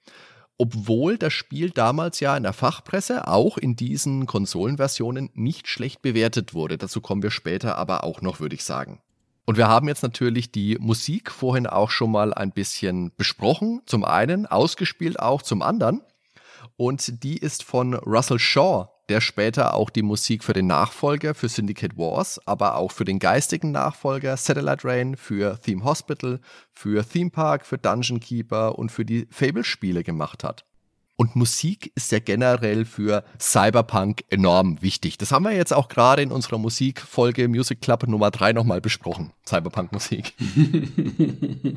obwohl das Spiel damals ja in der Fachpresse, auch in diesen Konsolenversionen, nicht schlecht bewertet wurde. Dazu kommen wir später aber auch noch, würde ich sagen. Und wir haben jetzt natürlich die Musik vorhin auch schon mal ein bisschen besprochen. Zum einen, ausgespielt auch zum anderen. Und die ist von Russell Shaw, der später auch die Musik für den Nachfolger für Syndicate Wars, aber auch für den geistigen Nachfolger Satellite Rain, für Theme Hospital, für Theme Park, für Dungeon Keeper und für die Fable-Spiele gemacht hat. Und Musik ist ja generell für Cyberpunk enorm wichtig. Das haben wir jetzt auch gerade in unserer Musikfolge Music Club Nummer 3 nochmal besprochen. Cyberpunk-Musik.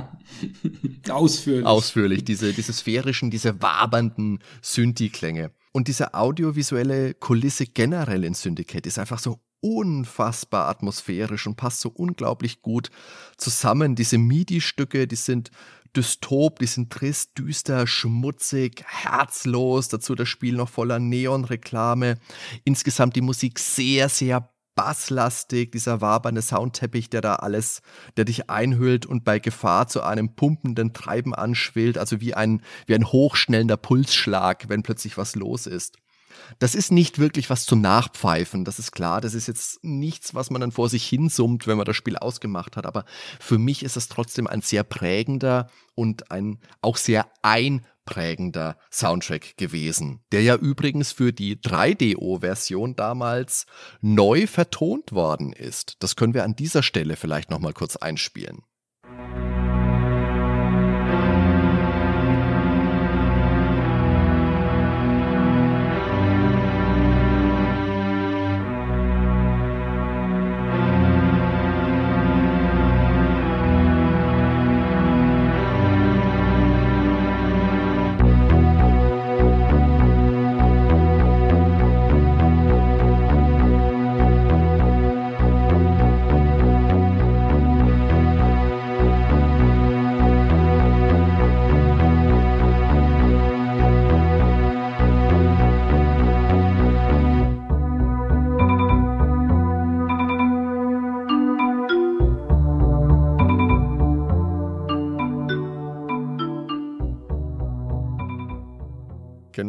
Ausführlich. Ausführlich. Diese, diese sphärischen, diese wabernden Synthi-Klänge. Und diese audiovisuelle Kulisse generell in Syndicate ist einfach so unfassbar atmosphärisch und passt so unglaublich gut zusammen. Diese MIDI-Stücke, die sind dystop, die sind trist, düster, schmutzig, herzlos. Dazu das Spiel noch voller Neon-Reklame. Insgesamt die Musik sehr, sehr basslastig, dieser wabernde Soundteppich, der da alles, der dich einhüllt und bei Gefahr zu einem pumpenden Treiben anschwillt, also wie ein, wie ein hochschnellender Pulsschlag, wenn plötzlich was los ist. Das ist nicht wirklich was zum Nachpfeifen, das ist klar. Das ist jetzt nichts, was man dann vor sich hinsummt, wenn man das Spiel ausgemacht hat. Aber für mich ist es trotzdem ein sehr prägender und ein auch sehr einprägender Soundtrack gewesen, der ja übrigens für die 3DO-Version damals neu vertont worden ist. Das können wir an dieser Stelle vielleicht noch mal kurz einspielen.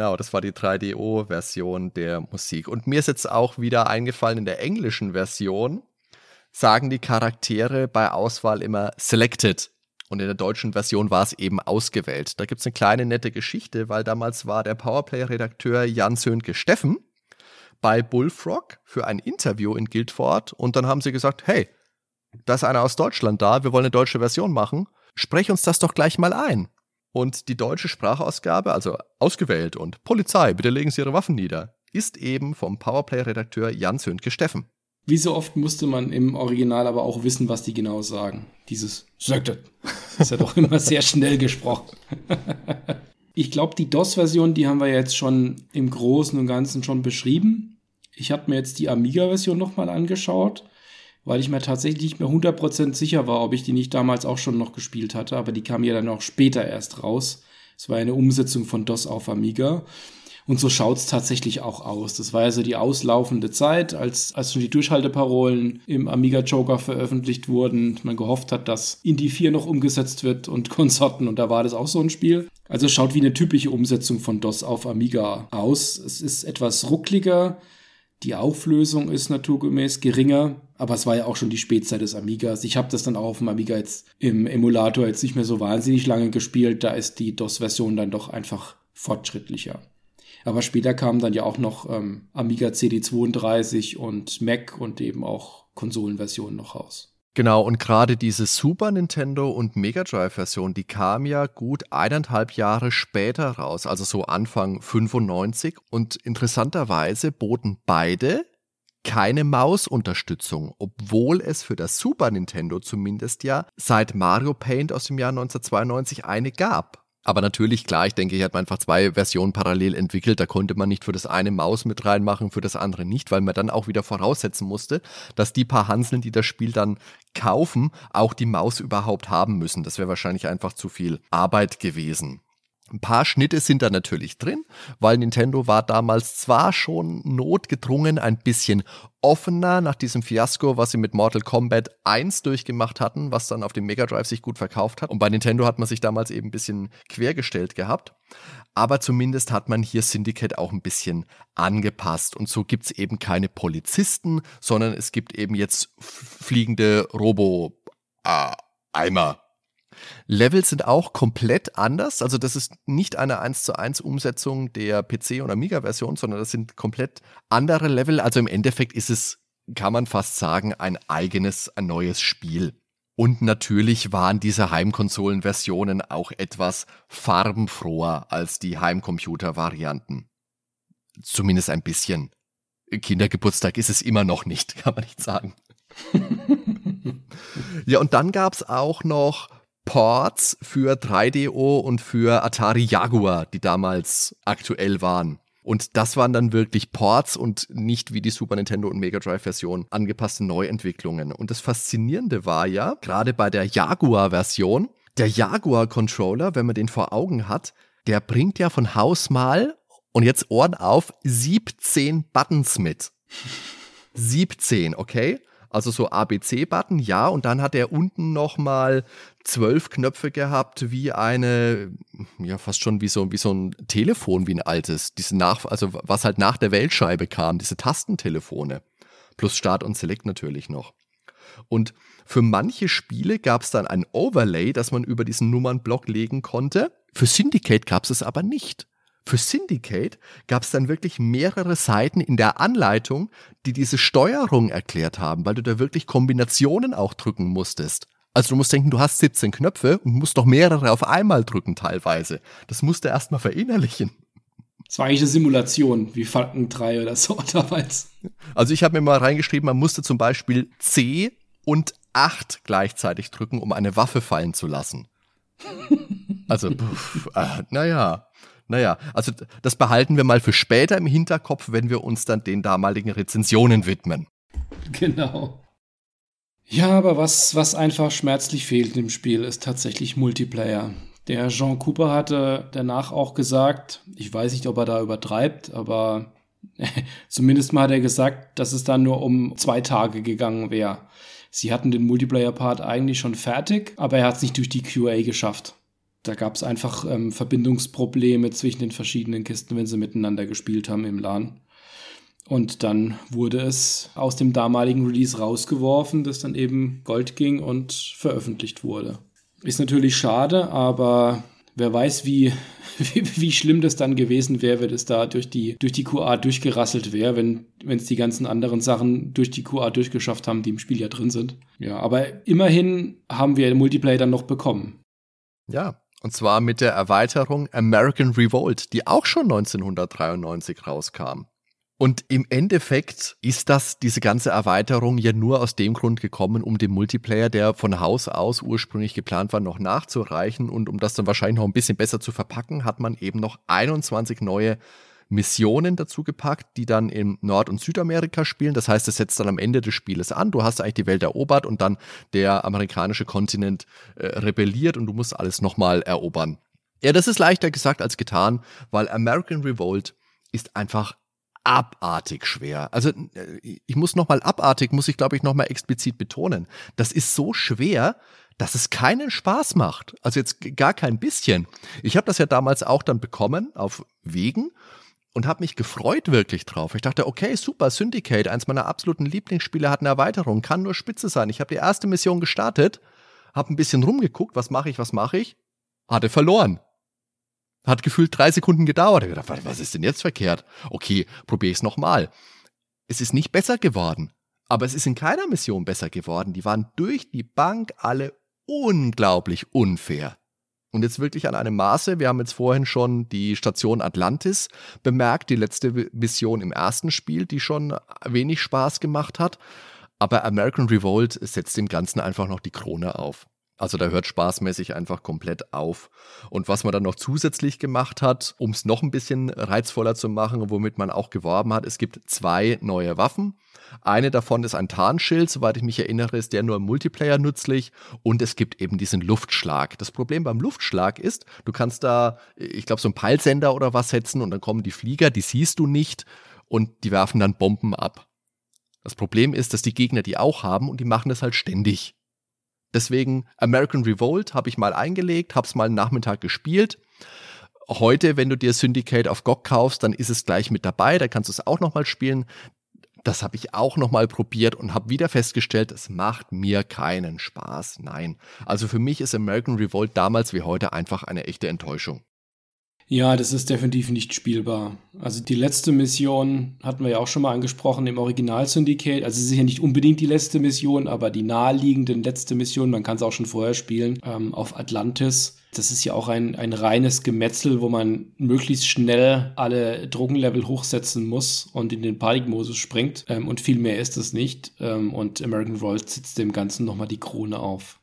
Genau, das war die 3DO-Version der Musik. Und mir ist jetzt auch wieder eingefallen, in der englischen Version sagen die Charaktere bei Auswahl immer selected. Und in der deutschen Version war es eben ausgewählt. Da gibt es eine kleine nette Geschichte, weil damals war der Powerplay-Redakteur Jan Sönke Steffen bei Bullfrog für ein Interview in Guildford und dann haben sie gesagt, hey, da ist einer aus Deutschland da, wir wollen eine deutsche Version machen, sprech uns das doch gleich mal ein. Und die deutsche Sprachausgabe, also ausgewählt und Polizei, bitte legen Sie Ihre Waffen nieder, ist eben vom Powerplay-Redakteur Jan Sönke Steffen. Wie so oft musste man im Original aber auch wissen, was die genau sagen. Dieses Sögtet ist ja doch immer sehr schnell gesprochen. ich glaube, die DOS-Version, die haben wir jetzt schon im Großen und Ganzen schon beschrieben. Ich habe mir jetzt die Amiga-Version nochmal angeschaut, weil ich mir tatsächlich nicht mehr 100% sicher war, ob ich die nicht damals auch schon noch gespielt hatte, aber die kam ja dann auch später erst raus. Es war eine Umsetzung von DOS auf Amiga. Und so schaut's tatsächlich auch aus. Das war also die auslaufende Zeit, als, als schon die Durchhalteparolen im Amiga Joker veröffentlicht wurden. Man gehofft hat, dass Indie 4 noch umgesetzt wird und Konsorten. Und da war das auch so ein Spiel. Also schaut wie eine typische Umsetzung von DOS auf Amiga aus. Es ist etwas ruckliger. Die Auflösung ist naturgemäß geringer, aber es war ja auch schon die Spätzeit des Amigas. Ich habe das dann auch auf dem Amiga jetzt im Emulator jetzt nicht mehr so wahnsinnig lange gespielt. Da ist die DOS-Version dann doch einfach fortschrittlicher. Aber später kamen dann ja auch noch ähm, Amiga CD32 und Mac und eben auch Konsolenversionen noch raus. Genau, und gerade diese Super Nintendo und Mega Drive-Version, die kam ja gut eineinhalb Jahre später raus, also so Anfang 95. Und interessanterweise boten beide keine Mausunterstützung, obwohl es für das Super Nintendo zumindest ja seit Mario Paint aus dem Jahr 1992 eine gab. Aber natürlich, klar, ich denke, hier hat man einfach zwei Versionen parallel entwickelt. Da konnte man nicht für das eine Maus mit reinmachen, für das andere nicht, weil man dann auch wieder voraussetzen musste, dass die paar Hanseln, die das Spiel dann kaufen, auch die Maus überhaupt haben müssen. Das wäre wahrscheinlich einfach zu viel Arbeit gewesen. Ein paar Schnitte sind da natürlich drin, weil Nintendo war damals zwar schon notgedrungen ein bisschen offener nach diesem Fiasko, was sie mit Mortal Kombat 1 durchgemacht hatten, was dann auf dem Mega Drive sich gut verkauft hat. Und bei Nintendo hat man sich damals eben ein bisschen quergestellt gehabt. Aber zumindest hat man hier Syndicate auch ein bisschen angepasst. Und so gibt es eben keine Polizisten, sondern es gibt eben jetzt fliegende Robo-Eimer. Level sind auch komplett anders. Also das ist nicht eine 1 zu 1 Umsetzung der PC- und Amiga-Version, sondern das sind komplett andere Level. Also im Endeffekt ist es, kann man fast sagen, ein eigenes, ein neues Spiel. Und natürlich waren diese Heimkonsolen-Versionen auch etwas farbenfroher als die Heimcomputer-Varianten. Zumindest ein bisschen. Kindergeburtstag ist es immer noch nicht, kann man nicht sagen. ja, und dann gab es auch noch Ports für 3DO und für Atari Jaguar, die damals aktuell waren. Und das waren dann wirklich Ports und nicht wie die Super Nintendo und Mega Drive Version angepasste Neuentwicklungen. Und das Faszinierende war ja, gerade bei der Jaguar Version, der Jaguar Controller, wenn man den vor Augen hat, der bringt ja von Haus mal, und jetzt Ohren auf, 17 Buttons mit. 17, okay? Also so ABC-Button, ja, und dann hat er unten nochmal zwölf Knöpfe gehabt, wie eine, ja, fast schon wie so, wie so ein Telefon, wie ein altes. Diese nach, also was halt nach der Weltscheibe kam, diese Tastentelefone. Plus Start und Select natürlich noch. Und für manche Spiele gab es dann ein Overlay, das man über diesen Nummernblock legen konnte. Für Syndicate gab es es aber nicht. Für Syndicate gab es dann wirklich mehrere Seiten in der Anleitung, die diese Steuerung erklärt haben, weil du da wirklich Kombinationen auch drücken musstest. Also du musst denken, du hast 17 Knöpfe und musst doch mehrere auf einmal drücken teilweise. Das musst du erstmal verinnerlichen. Das war eigentlich eine Simulation, wie Falcon 3 oder so damals. Also ich habe mir mal reingeschrieben, man musste zum Beispiel C und 8 gleichzeitig drücken, um eine Waffe fallen zu lassen. Also, äh, naja. Naja, also das behalten wir mal für später im Hinterkopf, wenn wir uns dann den damaligen Rezensionen widmen. Genau. Ja, aber was, was einfach schmerzlich fehlt im Spiel, ist tatsächlich Multiplayer. Der Jean Cooper hatte danach auch gesagt, ich weiß nicht, ob er da übertreibt, aber zumindest mal hat er gesagt, dass es dann nur um zwei Tage gegangen wäre. Sie hatten den Multiplayer-Part eigentlich schon fertig, aber er hat es nicht durch die QA geschafft. Da gab es einfach ähm, Verbindungsprobleme zwischen den verschiedenen Kisten, wenn sie miteinander gespielt haben im LAN. Und dann wurde es aus dem damaligen Release rausgeworfen, das dann eben Gold ging und veröffentlicht wurde. Ist natürlich schade, aber wer weiß, wie, wie, wie schlimm das dann gewesen wäre, wenn es da durch die, durch die QA durchgerasselt wäre, wenn es die ganzen anderen Sachen durch die QA durchgeschafft haben, die im Spiel ja drin sind. Ja, aber immerhin haben wir Multiplayer dann noch bekommen. Ja, und zwar mit der Erweiterung American Revolt, die auch schon 1993 rauskam. Und im Endeffekt ist das, diese ganze Erweiterung ja nur aus dem Grund gekommen, um den Multiplayer, der von Haus aus ursprünglich geplant war, noch nachzureichen und um das dann wahrscheinlich noch ein bisschen besser zu verpacken, hat man eben noch 21 neue Missionen dazu gepackt, die dann in Nord- und Südamerika spielen. Das heißt, es setzt dann am Ende des Spieles an. Du hast eigentlich die Welt erobert und dann der amerikanische Kontinent äh, rebelliert und du musst alles nochmal erobern. Ja, das ist leichter gesagt als getan, weil American Revolt ist einfach abartig schwer. Also äh, ich muss noch mal abartig, muss ich glaube ich noch mal explizit betonen. Das ist so schwer, dass es keinen Spaß macht. Also jetzt gar kein bisschen. Ich habe das ja damals auch dann bekommen auf Wegen und habe mich gefreut wirklich drauf. Ich dachte, okay, super, Syndicate, eins meiner absoluten Lieblingsspiele hat eine Erweiterung, kann nur spitze sein. Ich habe die erste Mission gestartet, habe ein bisschen rumgeguckt, was mache ich, was mache ich, hatte verloren. Hat gefühlt drei Sekunden gedauert. Ich dachte, was ist denn jetzt verkehrt? Okay, probiere ich es nochmal. Es ist nicht besser geworden. Aber es ist in keiner Mission besser geworden. Die waren durch die Bank alle unglaublich unfair. Und jetzt wirklich an einem Maße, wir haben jetzt vorhin schon die Station Atlantis bemerkt, die letzte Mission im ersten Spiel, die schon wenig Spaß gemacht hat. Aber American Revolt setzt dem Ganzen einfach noch die Krone auf. Also da hört spaßmäßig einfach komplett auf. Und was man dann noch zusätzlich gemacht hat, um es noch ein bisschen reizvoller zu machen, womit man auch geworben hat, es gibt zwei neue Waffen. Eine davon ist ein Tarnschild, soweit ich mich erinnere, ist der nur im Multiplayer nützlich. Und es gibt eben diesen Luftschlag. Das Problem beim Luftschlag ist, du kannst da, ich glaube, so einen Peilsender oder was setzen und dann kommen die Flieger, die siehst du nicht und die werfen dann Bomben ab. Das Problem ist, dass die Gegner die auch haben und die machen das halt ständig. Deswegen American Revolt habe ich mal eingelegt, habe es mal einen Nachmittag gespielt. Heute, wenn du dir Syndicate auf GOG kaufst, dann ist es gleich mit dabei, da kannst du es auch nochmal spielen. Das habe ich auch nochmal probiert und habe wieder festgestellt, es macht mir keinen Spaß. Nein. Also für mich ist American Revolt damals wie heute einfach eine echte Enttäuschung. Ja, das ist definitiv nicht spielbar. Also die letzte Mission hatten wir ja auch schon mal angesprochen im Original Syndicate. Also es ist ja nicht unbedingt die letzte Mission, aber die naheliegende letzte Mission, man kann es auch schon vorher spielen, ähm, auf Atlantis. Das ist ja auch ein, ein reines Gemetzel, wo man möglichst schnell alle Drogenlevel hochsetzen muss und in den Panikmodus springt. Ähm, und viel mehr ist es nicht. Ähm, und American World sitzt dem Ganzen nochmal die Krone auf.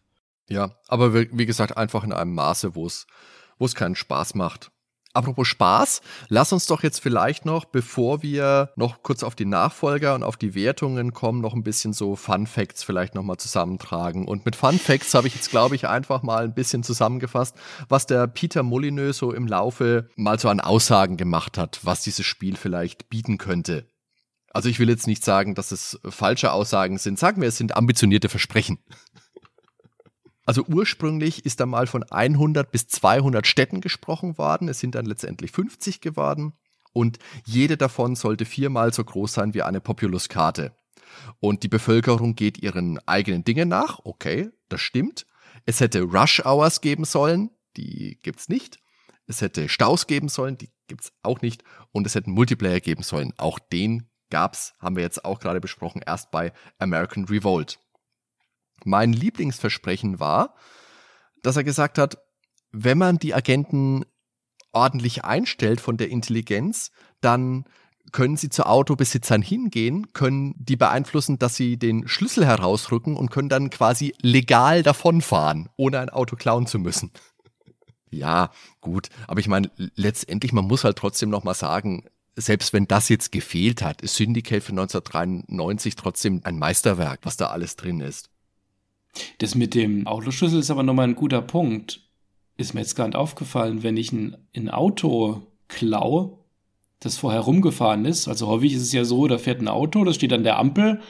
Ja, aber wie gesagt, einfach in einem Maße, wo es keinen Spaß macht. Apropos Spaß, lass uns doch jetzt vielleicht noch, bevor wir noch kurz auf die Nachfolger und auf die Wertungen kommen, noch ein bisschen so Fun Facts vielleicht nochmal zusammentragen. Und mit Fun Facts habe ich jetzt, glaube ich, einfach mal ein bisschen zusammengefasst, was der Peter Molyneux so im Laufe mal so an Aussagen gemacht hat, was dieses Spiel vielleicht bieten könnte. Also ich will jetzt nicht sagen, dass es falsche Aussagen sind. Sagen wir, es sind ambitionierte Versprechen. Also ursprünglich ist da mal von 100 bis 200 Städten gesprochen worden. Es sind dann letztendlich 50 geworden. Und jede davon sollte viermal so groß sein wie eine Populuskarte. Und die Bevölkerung geht ihren eigenen Dingen nach. Okay, das stimmt. Es hätte Rush Hours geben sollen. Die gibt's nicht. Es hätte Staus geben sollen. Die gibt's auch nicht. Und es hätte Multiplayer geben sollen. Auch den gab's, haben wir jetzt auch gerade besprochen, erst bei American Revolt. Mein Lieblingsversprechen war, dass er gesagt hat, wenn man die Agenten ordentlich einstellt von der Intelligenz, dann können sie zu Autobesitzern hingehen, können die beeinflussen, dass sie den Schlüssel herausrücken und können dann quasi legal davonfahren, ohne ein Auto klauen zu müssen. ja, gut, aber ich meine, letztendlich, man muss halt trotzdem nochmal sagen, selbst wenn das jetzt gefehlt hat, ist Syndicate für 1993 trotzdem ein Meisterwerk, was da alles drin ist. Das mit dem Autoschlüssel ist aber nochmal ein guter Punkt. Ist mir jetzt gar nicht aufgefallen, wenn ich ein, ein Auto klaue, das vorher rumgefahren ist. Also häufig ist es ja so, da fährt ein Auto, das steht an der Ampel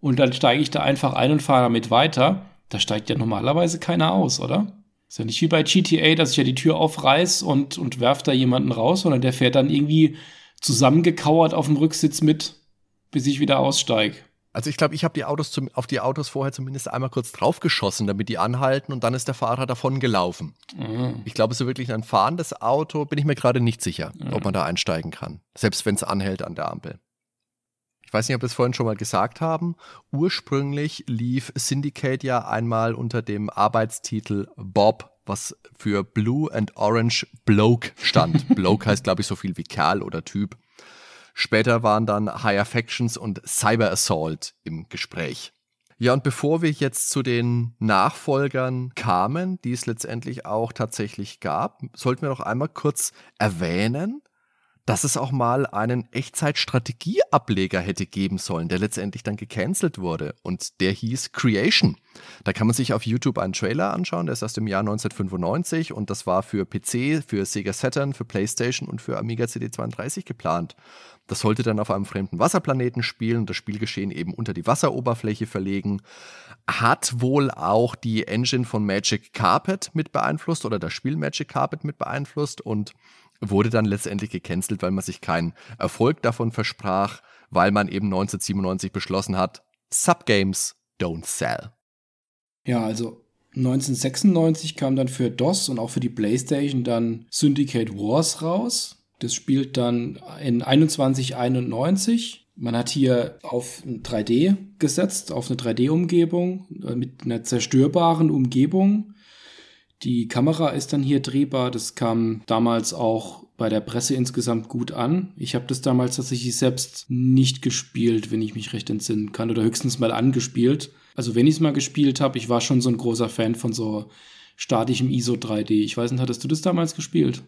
und dann steige ich da einfach ein und fahre damit weiter. Da steigt ja normalerweise keiner aus, oder? Ist ja nicht wie bei GTA, dass ich ja die Tür aufreiß und, und werf da jemanden raus, sondern der fährt dann irgendwie zusammengekauert auf dem Rücksitz mit, bis ich wieder aussteige. Also ich glaube, ich habe die Autos zum, auf die Autos vorher zumindest einmal kurz draufgeschossen, damit die anhalten und dann ist der Fahrer davon gelaufen. Mhm. Ich glaube, so wirklich ein fahrendes Auto bin ich mir gerade nicht sicher, mhm. ob man da einsteigen kann. Selbst wenn es anhält an der Ampel. Ich weiß nicht, ob wir es vorhin schon mal gesagt haben. Ursprünglich lief Syndicate ja einmal unter dem Arbeitstitel Bob, was für Blue and Orange Bloke stand. Bloke heißt, glaube ich, so viel wie Kerl oder Typ. Später waren dann Higher Factions und Cyber Assault im Gespräch. Ja, und bevor wir jetzt zu den Nachfolgern kamen, die es letztendlich auch tatsächlich gab, sollten wir noch einmal kurz erwähnen, dass es auch mal einen Echtzeit-Strategie-Ableger hätte geben sollen, der letztendlich dann gecancelt wurde. Und der hieß Creation. Da kann man sich auf YouTube einen Trailer anschauen, der ist aus dem Jahr 1995 und das war für PC, für Sega Saturn, für PlayStation und für Amiga CD32 geplant. Das sollte dann auf einem fremden Wasserplaneten spielen und das Spielgeschehen eben unter die Wasseroberfläche verlegen. Hat wohl auch die Engine von Magic Carpet mit beeinflusst oder das Spiel Magic Carpet mit beeinflusst und wurde dann letztendlich gecancelt, weil man sich keinen Erfolg davon versprach, weil man eben 1997 beschlossen hat, Subgames don't sell. Ja, also 1996 kam dann für DOS und auch für die PlayStation dann Syndicate Wars raus. Das spielt dann in 2191. Man hat hier auf 3D gesetzt, auf eine 3D-Umgebung äh, mit einer zerstörbaren Umgebung. Die Kamera ist dann hier drehbar. Das kam damals auch bei der Presse insgesamt gut an. Ich habe das damals tatsächlich selbst nicht gespielt, wenn ich mich recht entsinnen kann, oder höchstens mal angespielt. Also wenn ich es mal gespielt habe, ich war schon so ein großer Fan von so statischem ISO 3D. Ich weiß nicht, hattest du das damals gespielt?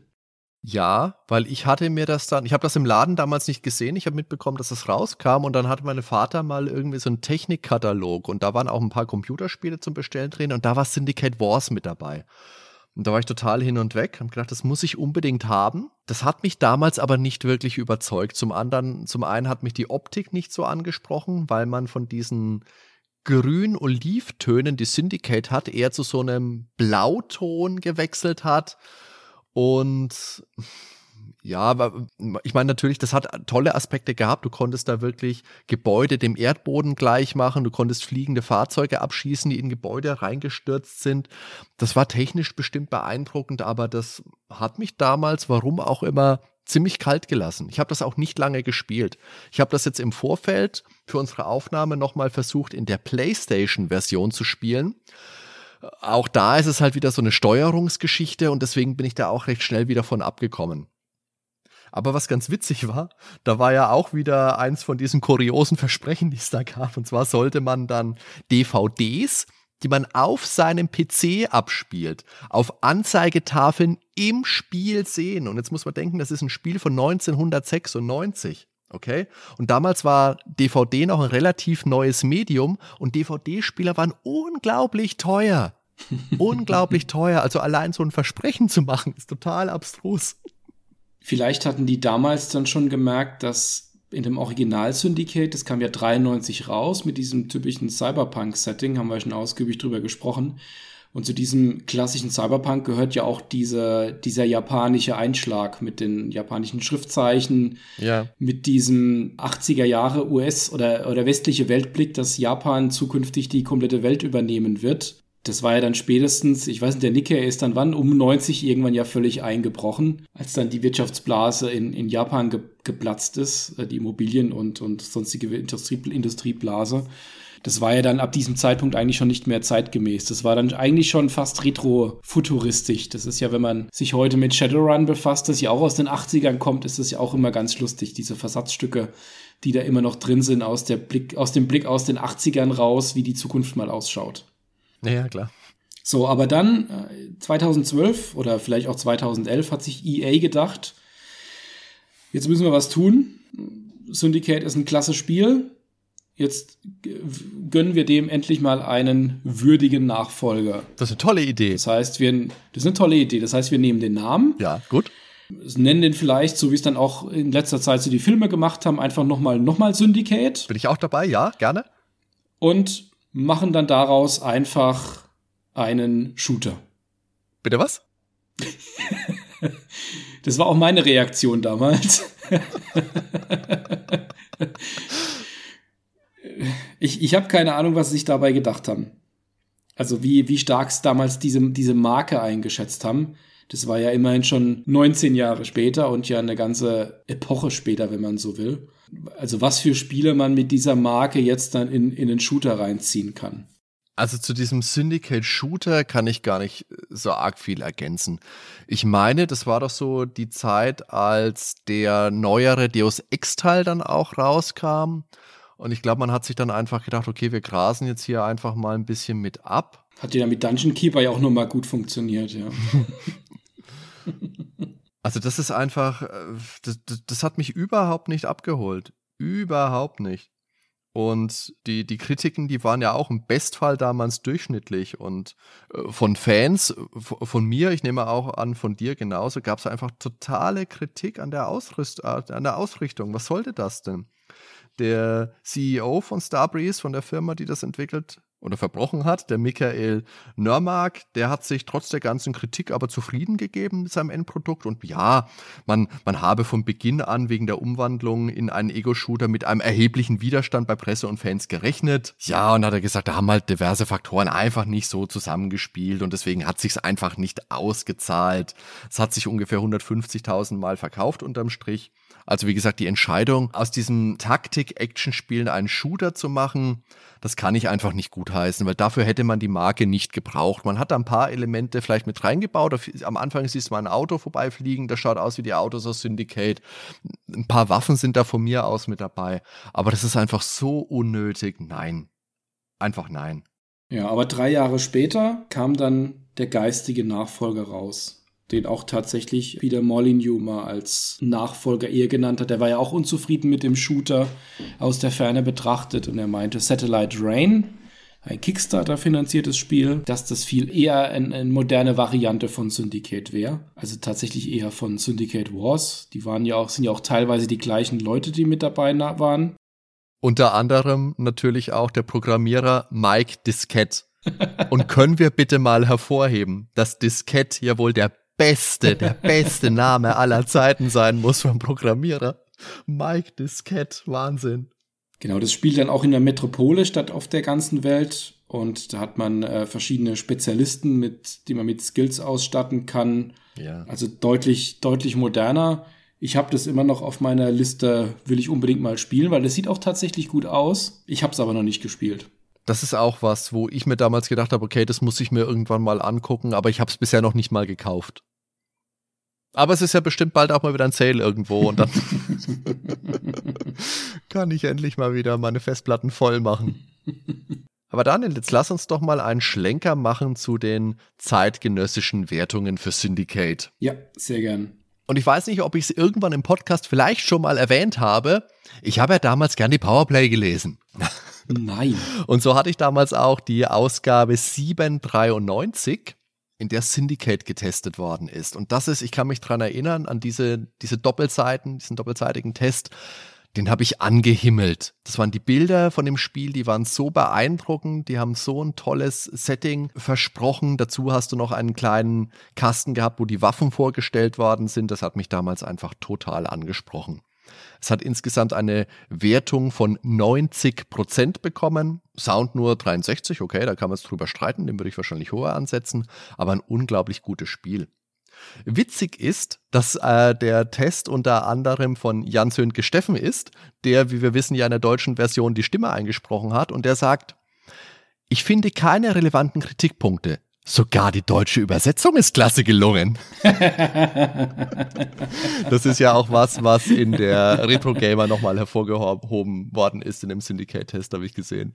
Ja, weil ich hatte mir das dann, ich habe das im Laden damals nicht gesehen, ich habe mitbekommen, dass es rauskam und dann hatte mein Vater mal irgendwie so einen Technikkatalog und da waren auch ein paar Computerspiele zum Bestellen drin und da war Syndicate Wars mit dabei. Und da war ich total hin und weg, habe gedacht, das muss ich unbedingt haben. Das hat mich damals aber nicht wirklich überzeugt. Zum anderen, zum einen hat mich die Optik nicht so angesprochen, weil man von diesen grün-olivtönen, die Syndicate hat, eher zu so einem Blauton gewechselt hat und ja, ich meine natürlich, das hat tolle Aspekte gehabt. Du konntest da wirklich Gebäude dem Erdboden gleich machen. Du konntest fliegende Fahrzeuge abschießen, die in Gebäude reingestürzt sind. Das war technisch bestimmt beeindruckend, aber das hat mich damals, warum auch immer, ziemlich kalt gelassen. Ich habe das auch nicht lange gespielt. Ich habe das jetzt im Vorfeld für unsere Aufnahme nochmal versucht, in der PlayStation-Version zu spielen auch da ist es halt wieder so eine Steuerungsgeschichte und deswegen bin ich da auch recht schnell wieder von abgekommen. Aber was ganz witzig war, da war ja auch wieder eins von diesen kuriosen Versprechen, die es da gab. Und zwar sollte man dann DVDs, die man auf seinem PC abspielt, auf Anzeigetafeln im Spiel sehen. Und jetzt muss man denken, das ist ein Spiel von 1996. Okay? Und damals war DVD noch ein relativ neues Medium und DVD-Spieler waren unglaublich teuer. unglaublich teuer. Also allein so ein Versprechen zu machen, ist total abstrus. Vielleicht hatten die damals dann schon gemerkt, dass in dem Original Syndicate, das kam ja 93 raus mit diesem typischen Cyberpunk-Setting, haben wir schon ausgiebig drüber gesprochen. Und zu diesem klassischen Cyberpunk gehört ja auch dieser, dieser japanische Einschlag mit den japanischen Schriftzeichen, ja. mit diesem 80er Jahre US- oder, oder westliche Weltblick, dass Japan zukünftig die komplette Welt übernehmen wird. Das war ja dann spätestens, ich weiß nicht, der Nikkei ist dann wann, um 90 irgendwann ja völlig eingebrochen, als dann die Wirtschaftsblase in, in Japan ge, geplatzt ist, äh, die Immobilien- und, und sonstige Industrie, Industrieblase das war ja dann ab diesem Zeitpunkt eigentlich schon nicht mehr zeitgemäß. Das war dann eigentlich schon fast retro-futuristisch. Das ist ja, wenn man sich heute mit Shadowrun befasst, das ja auch aus den 80ern kommt, ist das ja auch immer ganz lustig, diese Versatzstücke, die da immer noch drin sind, aus, der Blick, aus dem Blick aus den 80ern raus, wie die Zukunft mal ausschaut. Ja, klar. So, aber dann 2012 äh, oder vielleicht auch 2011 hat sich EA gedacht, jetzt müssen wir was tun. Syndicate ist ein klasse Spiel jetzt gönnen wir dem endlich mal einen würdigen Nachfolger. Das ist eine tolle Idee. Das heißt, wir, das ist eine tolle Idee. Das heißt, wir nehmen den Namen. Ja, gut. Nennen den vielleicht, so wie es dann auch in letzter Zeit so die Filme gemacht haben, einfach nochmal noch mal Syndicate. Bin ich auch dabei, ja, gerne. Und machen dann daraus einfach einen Shooter. Bitte was? das war auch meine Reaktion damals. ich, ich habe keine Ahnung, was sie sich dabei gedacht haben. Also wie, wie stark es damals diese, diese Marke eingeschätzt haben. Das war ja immerhin schon 19 Jahre später und ja eine ganze Epoche später, wenn man so will. Also was für Spiele man mit dieser Marke jetzt dann in, in den Shooter reinziehen kann. Also zu diesem Syndicate Shooter kann ich gar nicht so arg viel ergänzen. Ich meine, das war doch so die Zeit, als der neuere Deus Ex Teil dann auch rauskam. Und ich glaube, man hat sich dann einfach gedacht, okay, wir grasen jetzt hier einfach mal ein bisschen mit ab. Hat ja mit Dungeon Keeper ja auch nochmal gut funktioniert, ja. also das ist einfach, äh, das, das, das hat mich überhaupt nicht abgeholt. Überhaupt nicht. Und die, die Kritiken, die waren ja auch im Bestfall damals durchschnittlich. Und äh, von Fans, von mir, ich nehme auch an, von dir genauso, gab es einfach totale Kritik an der, Ausrüst äh, an der Ausrichtung. Was sollte das denn? Der CEO von Starbreeze, von der Firma, die das entwickelt, oder verbrochen hat. Der Michael Nörmark, der hat sich trotz der ganzen Kritik aber zufrieden gegeben mit seinem Endprodukt. Und ja, man, man habe von Beginn an wegen der Umwandlung in einen Ego-Shooter mit einem erheblichen Widerstand bei Presse und Fans gerechnet. Ja, und hat er gesagt, da haben halt diverse Faktoren einfach nicht so zusammengespielt und deswegen hat sich's einfach nicht ausgezahlt. Es hat sich ungefähr 150.000 Mal verkauft unterm Strich. Also wie gesagt, die Entscheidung, aus diesem Taktik-Action-Spielen einen Shooter zu machen, das kann ich einfach nicht gutheißen, weil dafür hätte man die Marke nicht gebraucht. Man hat da ein paar Elemente vielleicht mit reingebaut. Am Anfang siehst du mal ein Auto vorbeifliegen, das schaut aus wie die Autos aus Syndicate. Ein paar Waffen sind da von mir aus mit dabei. Aber das ist einfach so unnötig. Nein. Einfach nein. Ja, aber drei Jahre später kam dann der geistige Nachfolger raus den auch tatsächlich wieder Molyneux mal als Nachfolger eher genannt hat. Der war ja auch unzufrieden mit dem Shooter aus der Ferne betrachtet und er meinte Satellite Rain, ein Kickstarter-finanziertes Spiel, dass das viel eher eine, eine moderne Variante von Syndicate wäre. Also tatsächlich eher von Syndicate Wars. Die waren ja auch, sind ja auch teilweise die gleichen Leute, die mit dabei waren. Unter anderem natürlich auch der Programmierer Mike Diskett. Und können wir bitte mal hervorheben, dass Diskett ja wohl der beste, der beste Name aller Zeiten sein muss vom Programmierer. Mike Diskett, Wahnsinn. Genau, das spielt dann auch in der Metropole statt auf der ganzen Welt. Und da hat man äh, verschiedene Spezialisten, mit, die man mit Skills ausstatten kann. Ja. Also deutlich, deutlich moderner. Ich habe das immer noch auf meiner Liste, will ich unbedingt mal spielen, weil das sieht auch tatsächlich gut aus. Ich habe es aber noch nicht gespielt. Das ist auch was, wo ich mir damals gedacht habe, okay, das muss ich mir irgendwann mal angucken, aber ich habe es bisher noch nicht mal gekauft. Aber es ist ja bestimmt bald auch mal wieder ein Sale irgendwo und dann kann ich endlich mal wieder meine Festplatten voll machen. Aber Daniel, jetzt lass uns doch mal einen Schlenker machen zu den zeitgenössischen Wertungen für Syndicate. Ja, sehr gern. Und ich weiß nicht, ob ich es irgendwann im Podcast vielleicht schon mal erwähnt habe. Ich habe ja damals gern die Powerplay gelesen. Nein. Und so hatte ich damals auch die Ausgabe 793 in der Syndicate getestet worden ist. Und das ist, ich kann mich dran erinnern, an diese, diese Doppelseiten, diesen doppelseitigen Test, den habe ich angehimmelt. Das waren die Bilder von dem Spiel, die waren so beeindruckend, die haben so ein tolles Setting versprochen. Dazu hast du noch einen kleinen Kasten gehabt, wo die Waffen vorgestellt worden sind. Das hat mich damals einfach total angesprochen. Es hat insgesamt eine Wertung von 90 Prozent bekommen. Sound nur 63, okay, da kann man es drüber streiten, den würde ich wahrscheinlich höher ansetzen, aber ein unglaublich gutes Spiel. Witzig ist, dass äh, der Test unter anderem von Jan Sönke Steffen ist, der, wie wir wissen, ja in der deutschen Version die Stimme eingesprochen hat und der sagt, ich finde keine relevanten Kritikpunkte. Sogar die deutsche Übersetzung ist klasse gelungen. das ist ja auch was, was in der Retro Gamer nochmal hervorgehoben worden ist in dem Syndicate-Test, habe ich gesehen.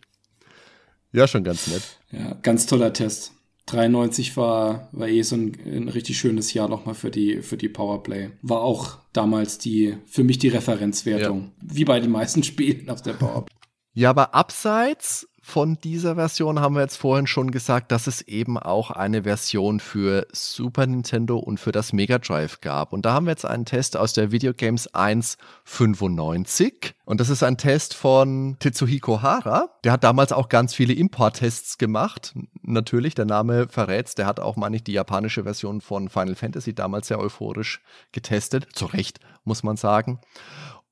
Ja, schon ganz nett. Ja, ganz toller Test. 93 war, war eh so ein, ein richtig schönes Jahr nochmal für die, für die Powerplay. War auch damals die, für mich die Referenzwertung. Ja. Wie bei den meisten Spielen aus der Powerplay. Ja, aber abseits von dieser Version haben wir jetzt vorhin schon gesagt, dass es eben auch eine Version für Super Nintendo und für das Mega Drive gab. Und da haben wir jetzt einen Test aus der Videogames 1.95. Und das ist ein Test von Tetsuhiko Hara. Der hat damals auch ganz viele Import-Tests gemacht. Natürlich, der Name verrät's. Der hat auch, meine ich, die japanische Version von Final Fantasy damals sehr euphorisch getestet. Zu Recht, muss man sagen.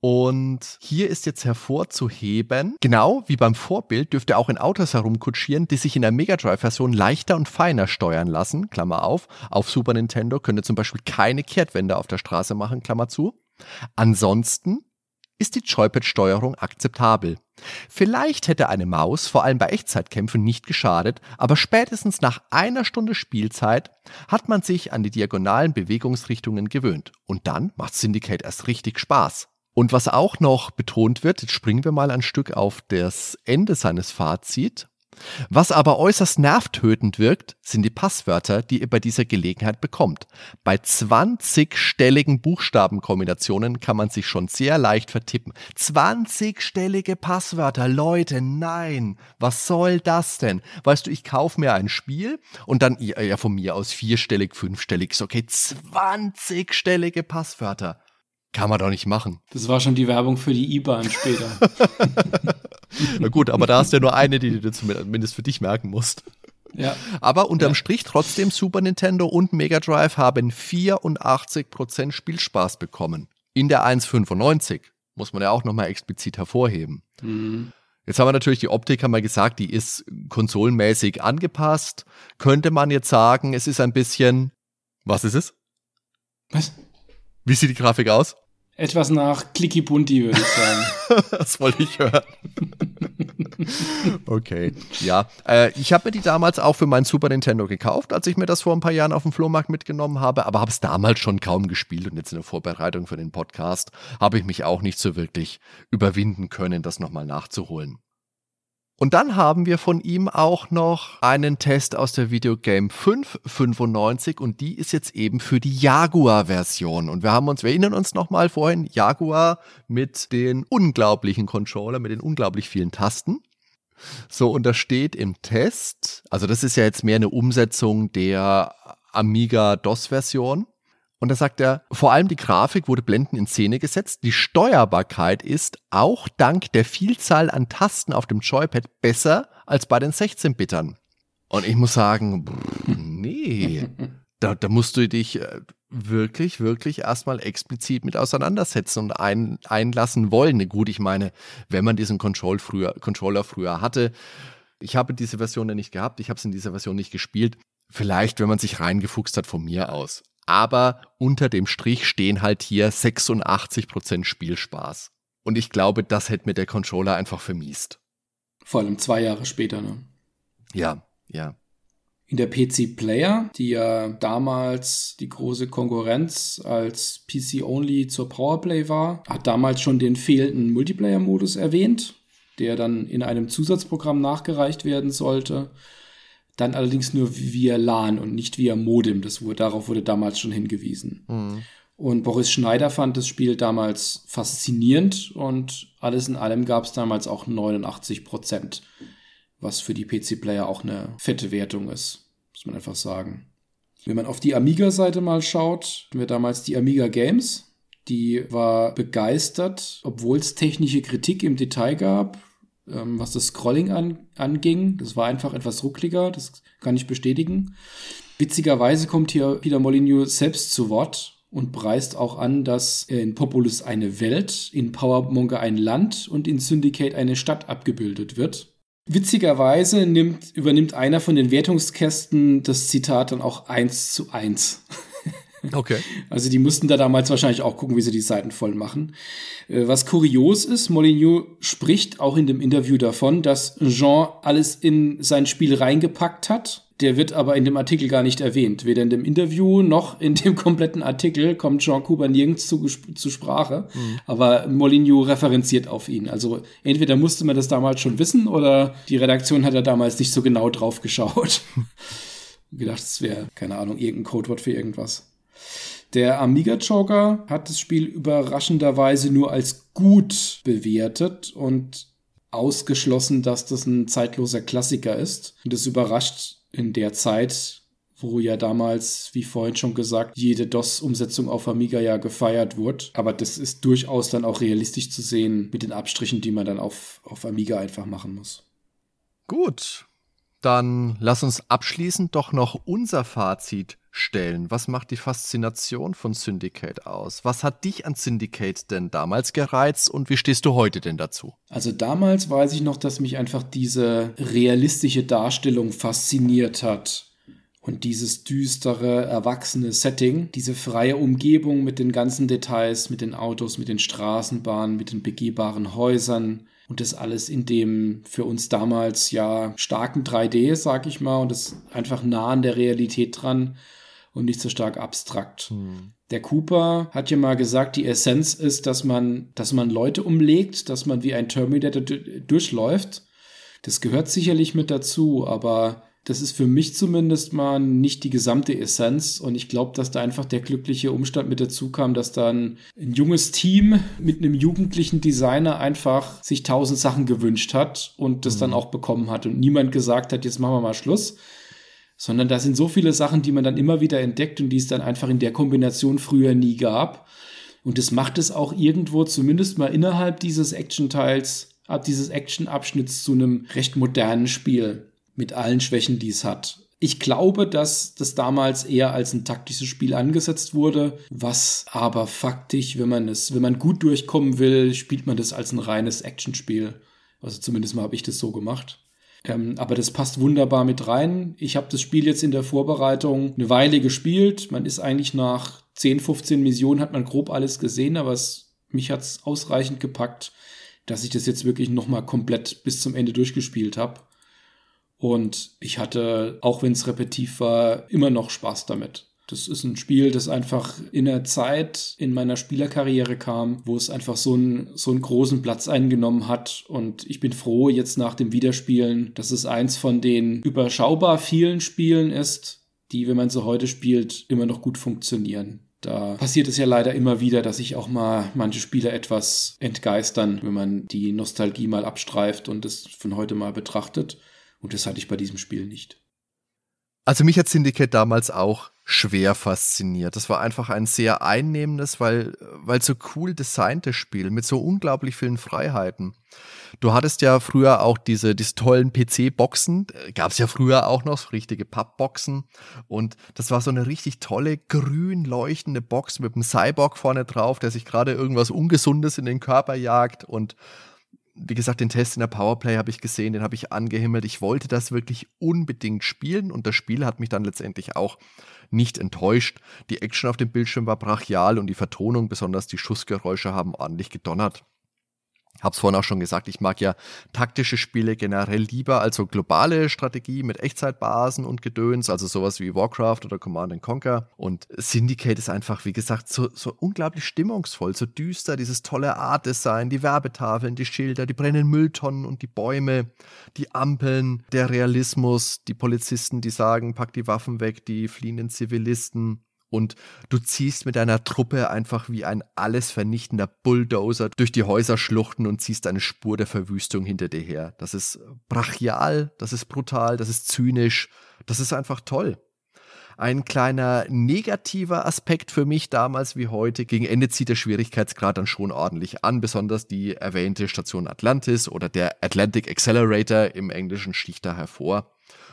Und hier ist jetzt hervorzuheben, genau wie beim Vorbild dürfte auch in Autos herumkutschieren, die sich in der Mega Drive-Version leichter und feiner steuern lassen, Klammer auf. Auf Super Nintendo könnte zum Beispiel keine Kehrtwende auf der Straße machen, Klammer zu. Ansonsten ist die Joypad-Steuerung akzeptabel. Vielleicht hätte eine Maus vor allem bei Echtzeitkämpfen nicht geschadet, aber spätestens nach einer Stunde Spielzeit hat man sich an die diagonalen Bewegungsrichtungen gewöhnt. Und dann macht Syndicate erst richtig Spaß. Und was auch noch betont wird, jetzt springen wir mal ein Stück auf das Ende seines Fazit. Was aber äußerst nervtötend wirkt, sind die Passwörter, die ihr bei dieser Gelegenheit bekommt. Bei 20-stelligen Buchstabenkombinationen kann man sich schon sehr leicht vertippen. 20-stellige Passwörter, Leute, nein, was soll das denn? Weißt du, ich kaufe mir ein Spiel und dann, ja, von mir aus vierstellig, fünfstellig, ist okay, 20-stellige Passwörter. Kann man doch nicht machen. Das war schon die Werbung für die IBAN später. Na gut, aber da hast du ja nur eine, die du zumindest für dich merken musst. Ja. Aber unterm ja. Strich trotzdem Super Nintendo und Mega Drive haben 84% Spielspaß bekommen. In der 1,95 muss man ja auch nochmal explizit hervorheben. Mhm. Jetzt haben wir natürlich die Optik, haben wir gesagt, die ist konsolenmäßig angepasst. Könnte man jetzt sagen, es ist ein bisschen. Was ist es? Was? Wie sieht die Grafik aus? Etwas nach Clicky Bunti, würde ich sagen. das wollte ich hören. okay, ja. Äh, ich habe mir die damals auch für meinen Super Nintendo gekauft, als ich mir das vor ein paar Jahren auf dem Flohmarkt mitgenommen habe, aber habe es damals schon kaum gespielt und jetzt in der Vorbereitung für den Podcast habe ich mich auch nicht so wirklich überwinden können, das nochmal nachzuholen. Und dann haben wir von ihm auch noch einen Test aus der Videogame 595 und die ist jetzt eben für die Jaguar-Version. Und wir haben uns, wir erinnern uns nochmal vorhin, Jaguar mit den unglaublichen Controller, mit den unglaublich vielen Tasten. So, und da steht im Test, also das ist ja jetzt mehr eine Umsetzung der Amiga DOS-Version. Und da sagt er, vor allem die Grafik wurde blendend in Szene gesetzt. Die Steuerbarkeit ist auch dank der Vielzahl an Tasten auf dem Joypad besser als bei den 16-Bittern. Und ich muss sagen, nee, da, da musst du dich äh, wirklich, wirklich erstmal explizit mit auseinandersetzen und ein, einlassen wollen. Gut, ich meine, wenn man diesen Control früher, Controller früher hatte, ich habe diese Version ja nicht gehabt, ich habe es in dieser Version nicht gespielt. Vielleicht, wenn man sich reingefuchst hat von mir aus aber unter dem Strich stehen halt hier 86% Spielspaß. Und ich glaube, das hätte mir der Controller einfach vermiest. Vor allem zwei Jahre später, ne? Ja, ja. In der PC Player, die ja damals die große Konkurrenz als PC-Only zur Powerplay war, hat damals schon den fehlenden Multiplayer-Modus erwähnt, der dann in einem Zusatzprogramm nachgereicht werden sollte. Dann allerdings nur via LAN und nicht via Modem. Das wurde, darauf wurde damals schon hingewiesen. Mhm. Und Boris Schneider fand das Spiel damals faszinierend und alles in allem gab es damals auch 89 Prozent, was für die PC-Player auch eine fette Wertung ist, muss man einfach sagen. Wenn man auf die Amiga-Seite mal schaut, hatten wir damals die Amiga Games. Die war begeistert, obwohl es technische Kritik im Detail gab ähm, was das Scrolling an, anging. Das war einfach etwas ruckliger, das kann ich bestätigen. Witzigerweise kommt hier Peter Molyneux selbst zu Wort und preist auch an, dass in Populus eine Welt, in Powermonger ein Land und in Syndicate eine Stadt abgebildet wird. Witzigerweise nimmt, übernimmt einer von den Wertungskästen das Zitat dann auch eins zu eins. Okay. Also die mussten da damals wahrscheinlich auch gucken, wie sie die Seiten voll machen. Äh, was kurios ist, Molyneux spricht auch in dem Interview davon, dass Jean alles in sein Spiel reingepackt hat. Der wird aber in dem Artikel gar nicht erwähnt. Weder in dem Interview noch in dem kompletten Artikel kommt Jean Cooper nirgends zu, zu Sprache. Mhm. Aber Molyneux referenziert auf ihn. Also entweder musste man das damals schon wissen oder die Redaktion hat da damals nicht so genau drauf geschaut. gedacht, es wäre, keine Ahnung, irgendein Codewort für irgendwas. Der Amiga Joker hat das Spiel überraschenderweise nur als gut bewertet und ausgeschlossen, dass das ein zeitloser Klassiker ist. Und das überrascht in der Zeit, wo ja damals, wie vorhin schon gesagt, jede DOS-Umsetzung auf Amiga ja gefeiert wurde. Aber das ist durchaus dann auch realistisch zu sehen mit den Abstrichen, die man dann auf, auf Amiga einfach machen muss. Gut, dann lass uns abschließend doch noch unser Fazit stellen. Was macht die Faszination von Syndicate aus? Was hat dich an Syndicate denn damals gereizt und wie stehst du heute denn dazu? Also damals weiß ich noch, dass mich einfach diese realistische Darstellung fasziniert hat. Und dieses düstere, erwachsene Setting, diese freie Umgebung mit den ganzen Details, mit den Autos, mit den Straßenbahnen, mit den begehbaren Häusern und das alles in dem für uns damals ja starken 3D, sag ich mal, und das einfach nah an der Realität dran und nicht so stark abstrakt. Hm. Der Cooper hat ja mal gesagt, die Essenz ist, dass man, dass man Leute umlegt, dass man wie ein Terminator durchläuft. Das gehört sicherlich mit dazu, aber das ist für mich zumindest mal nicht die gesamte Essenz. Und ich glaube, dass da einfach der glückliche Umstand mit dazu kam, dass dann ein junges Team mit einem jugendlichen Designer einfach sich tausend Sachen gewünscht hat und das mhm. dann auch bekommen hat und niemand gesagt hat, jetzt machen wir mal Schluss, sondern da sind so viele Sachen, die man dann immer wieder entdeckt und die es dann einfach in der Kombination früher nie gab. Und das macht es auch irgendwo zumindest mal innerhalb dieses Action-Teils, dieses Action-Abschnitts zu einem recht modernen Spiel mit allen Schwächen, die es hat. Ich glaube, dass das damals eher als ein taktisches Spiel angesetzt wurde, was aber faktisch, wenn man es, wenn man gut durchkommen will, spielt man das als ein reines Actionspiel. Also zumindest mal habe ich das so gemacht. Ähm, aber das passt wunderbar mit rein. Ich habe das Spiel jetzt in der Vorbereitung eine Weile gespielt. Man ist eigentlich nach 10, 15 Missionen hat man grob alles gesehen, aber es, mich hat es ausreichend gepackt, dass ich das jetzt wirklich nochmal komplett bis zum Ende durchgespielt habe. Und ich hatte, auch wenn es repetitiv war, immer noch Spaß damit. Das ist ein Spiel, das einfach in der Zeit in meiner Spielerkarriere kam, wo es einfach so einen, so einen großen Platz eingenommen hat. Und ich bin froh jetzt nach dem Wiederspielen, dass es eins von den überschaubar vielen Spielen ist, die, wenn man sie heute spielt, immer noch gut funktionieren. Da passiert es ja leider immer wieder, dass sich auch mal manche Spieler etwas entgeistern, wenn man die Nostalgie mal abstreift und es von heute mal betrachtet. Und das hatte ich bei diesem Spiel nicht. Also mich hat Syndicate damals auch schwer fasziniert. Das war einfach ein sehr einnehmendes, weil, weil so cool designtes Spiel mit so unglaublich vielen Freiheiten. Du hattest ja früher auch diese, diese tollen PC-Boxen, gab es ja früher auch noch, so richtige Pappboxen. Und das war so eine richtig tolle, grün leuchtende Box mit einem Cyborg vorne drauf, der sich gerade irgendwas Ungesundes in den Körper jagt und wie gesagt, den Test in der Powerplay habe ich gesehen, den habe ich angehimmelt. Ich wollte das wirklich unbedingt spielen und das Spiel hat mich dann letztendlich auch nicht enttäuscht. Die Action auf dem Bildschirm war brachial und die Vertonung, besonders die Schussgeräusche, haben ordentlich gedonnert. Hab's vorhin auch schon gesagt, ich mag ja taktische Spiele generell lieber, also globale Strategie mit Echtzeitbasen und Gedöns, also sowas wie Warcraft oder Command Conquer. Und Syndicate ist einfach, wie gesagt, so, so unglaublich stimmungsvoll, so düster, dieses tolle Art-Design, die Werbetafeln, die Schilder, die brennenden Mülltonnen und die Bäume, die Ampeln, der Realismus, die Polizisten, die sagen, pack die Waffen weg, die fliehenden Zivilisten und du ziehst mit deiner Truppe einfach wie ein alles vernichtender Bulldozer durch die Häuserschluchten und ziehst eine Spur der Verwüstung hinter dir her. Das ist brachial, das ist brutal, das ist zynisch, das ist einfach toll. Ein kleiner negativer Aspekt für mich damals wie heute. Gegen Ende zieht der Schwierigkeitsgrad dann schon ordentlich an, besonders die erwähnte Station Atlantis oder der Atlantic Accelerator im Englischen sticht da hervor.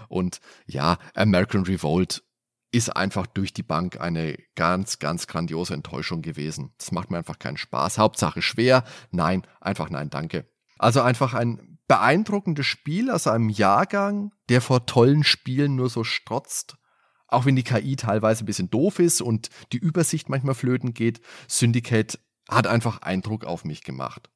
Und ja, American Revolt ist einfach durch die Bank eine ganz, ganz grandiose Enttäuschung gewesen. Das macht mir einfach keinen Spaß. Hauptsache schwer. Nein, einfach nein, danke. Also einfach ein beeindruckendes Spiel aus einem Jahrgang, der vor tollen Spielen nur so strotzt. Auch wenn die KI teilweise ein bisschen doof ist und die Übersicht manchmal flöten geht, Syndicate hat einfach Eindruck auf mich gemacht.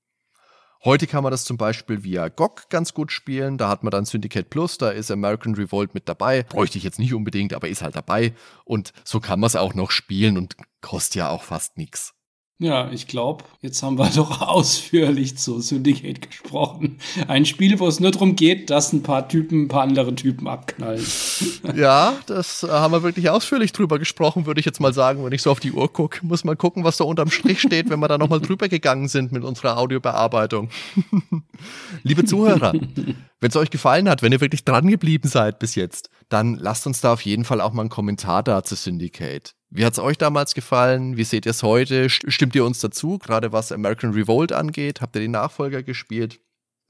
Heute kann man das zum Beispiel via GOG ganz gut spielen. Da hat man dann Syndicate Plus, da ist American Revolt mit dabei. Bräuchte ich jetzt nicht unbedingt, aber ist halt dabei. Und so kann man es auch noch spielen und kostet ja auch fast nichts. Ja, ich glaube, jetzt haben wir doch ausführlich zu Syndicate gesprochen. Ein Spiel, wo es nur darum geht, dass ein paar Typen ein paar andere Typen abknallen. Ja, das haben wir wirklich ausführlich drüber gesprochen, würde ich jetzt mal sagen, wenn ich so auf die Uhr gucke. Muss mal gucken, was da unterm Strich steht, wenn wir da nochmal drüber gegangen sind mit unserer Audiobearbeitung. Liebe Zuhörer, wenn es euch gefallen hat, wenn ihr wirklich dran geblieben seid bis jetzt, dann lasst uns da auf jeden Fall auch mal einen Kommentar da zu Syndicate. Wie hat es euch damals gefallen? Wie seht ihr es heute? Stimmt ihr uns dazu, gerade was American Revolt angeht? Habt ihr den Nachfolger gespielt?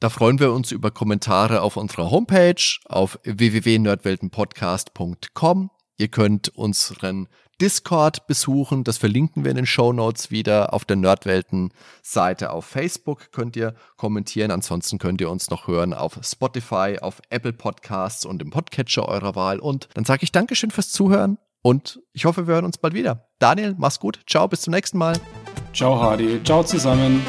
Da freuen wir uns über Kommentare auf unserer Homepage auf www.nerdweltenpodcast.com. Ihr könnt unseren Discord besuchen, das verlinken wir in den Show Notes wieder. Auf der Nerdwelten-Seite auf Facebook könnt ihr kommentieren. Ansonsten könnt ihr uns noch hören auf Spotify, auf Apple Podcasts und im Podcatcher eurer Wahl. Und dann sage ich Dankeschön fürs Zuhören und ich hoffe, wir hören uns bald wieder. Daniel, mach's gut. Ciao, bis zum nächsten Mal. Ciao, Hardy. Ciao zusammen.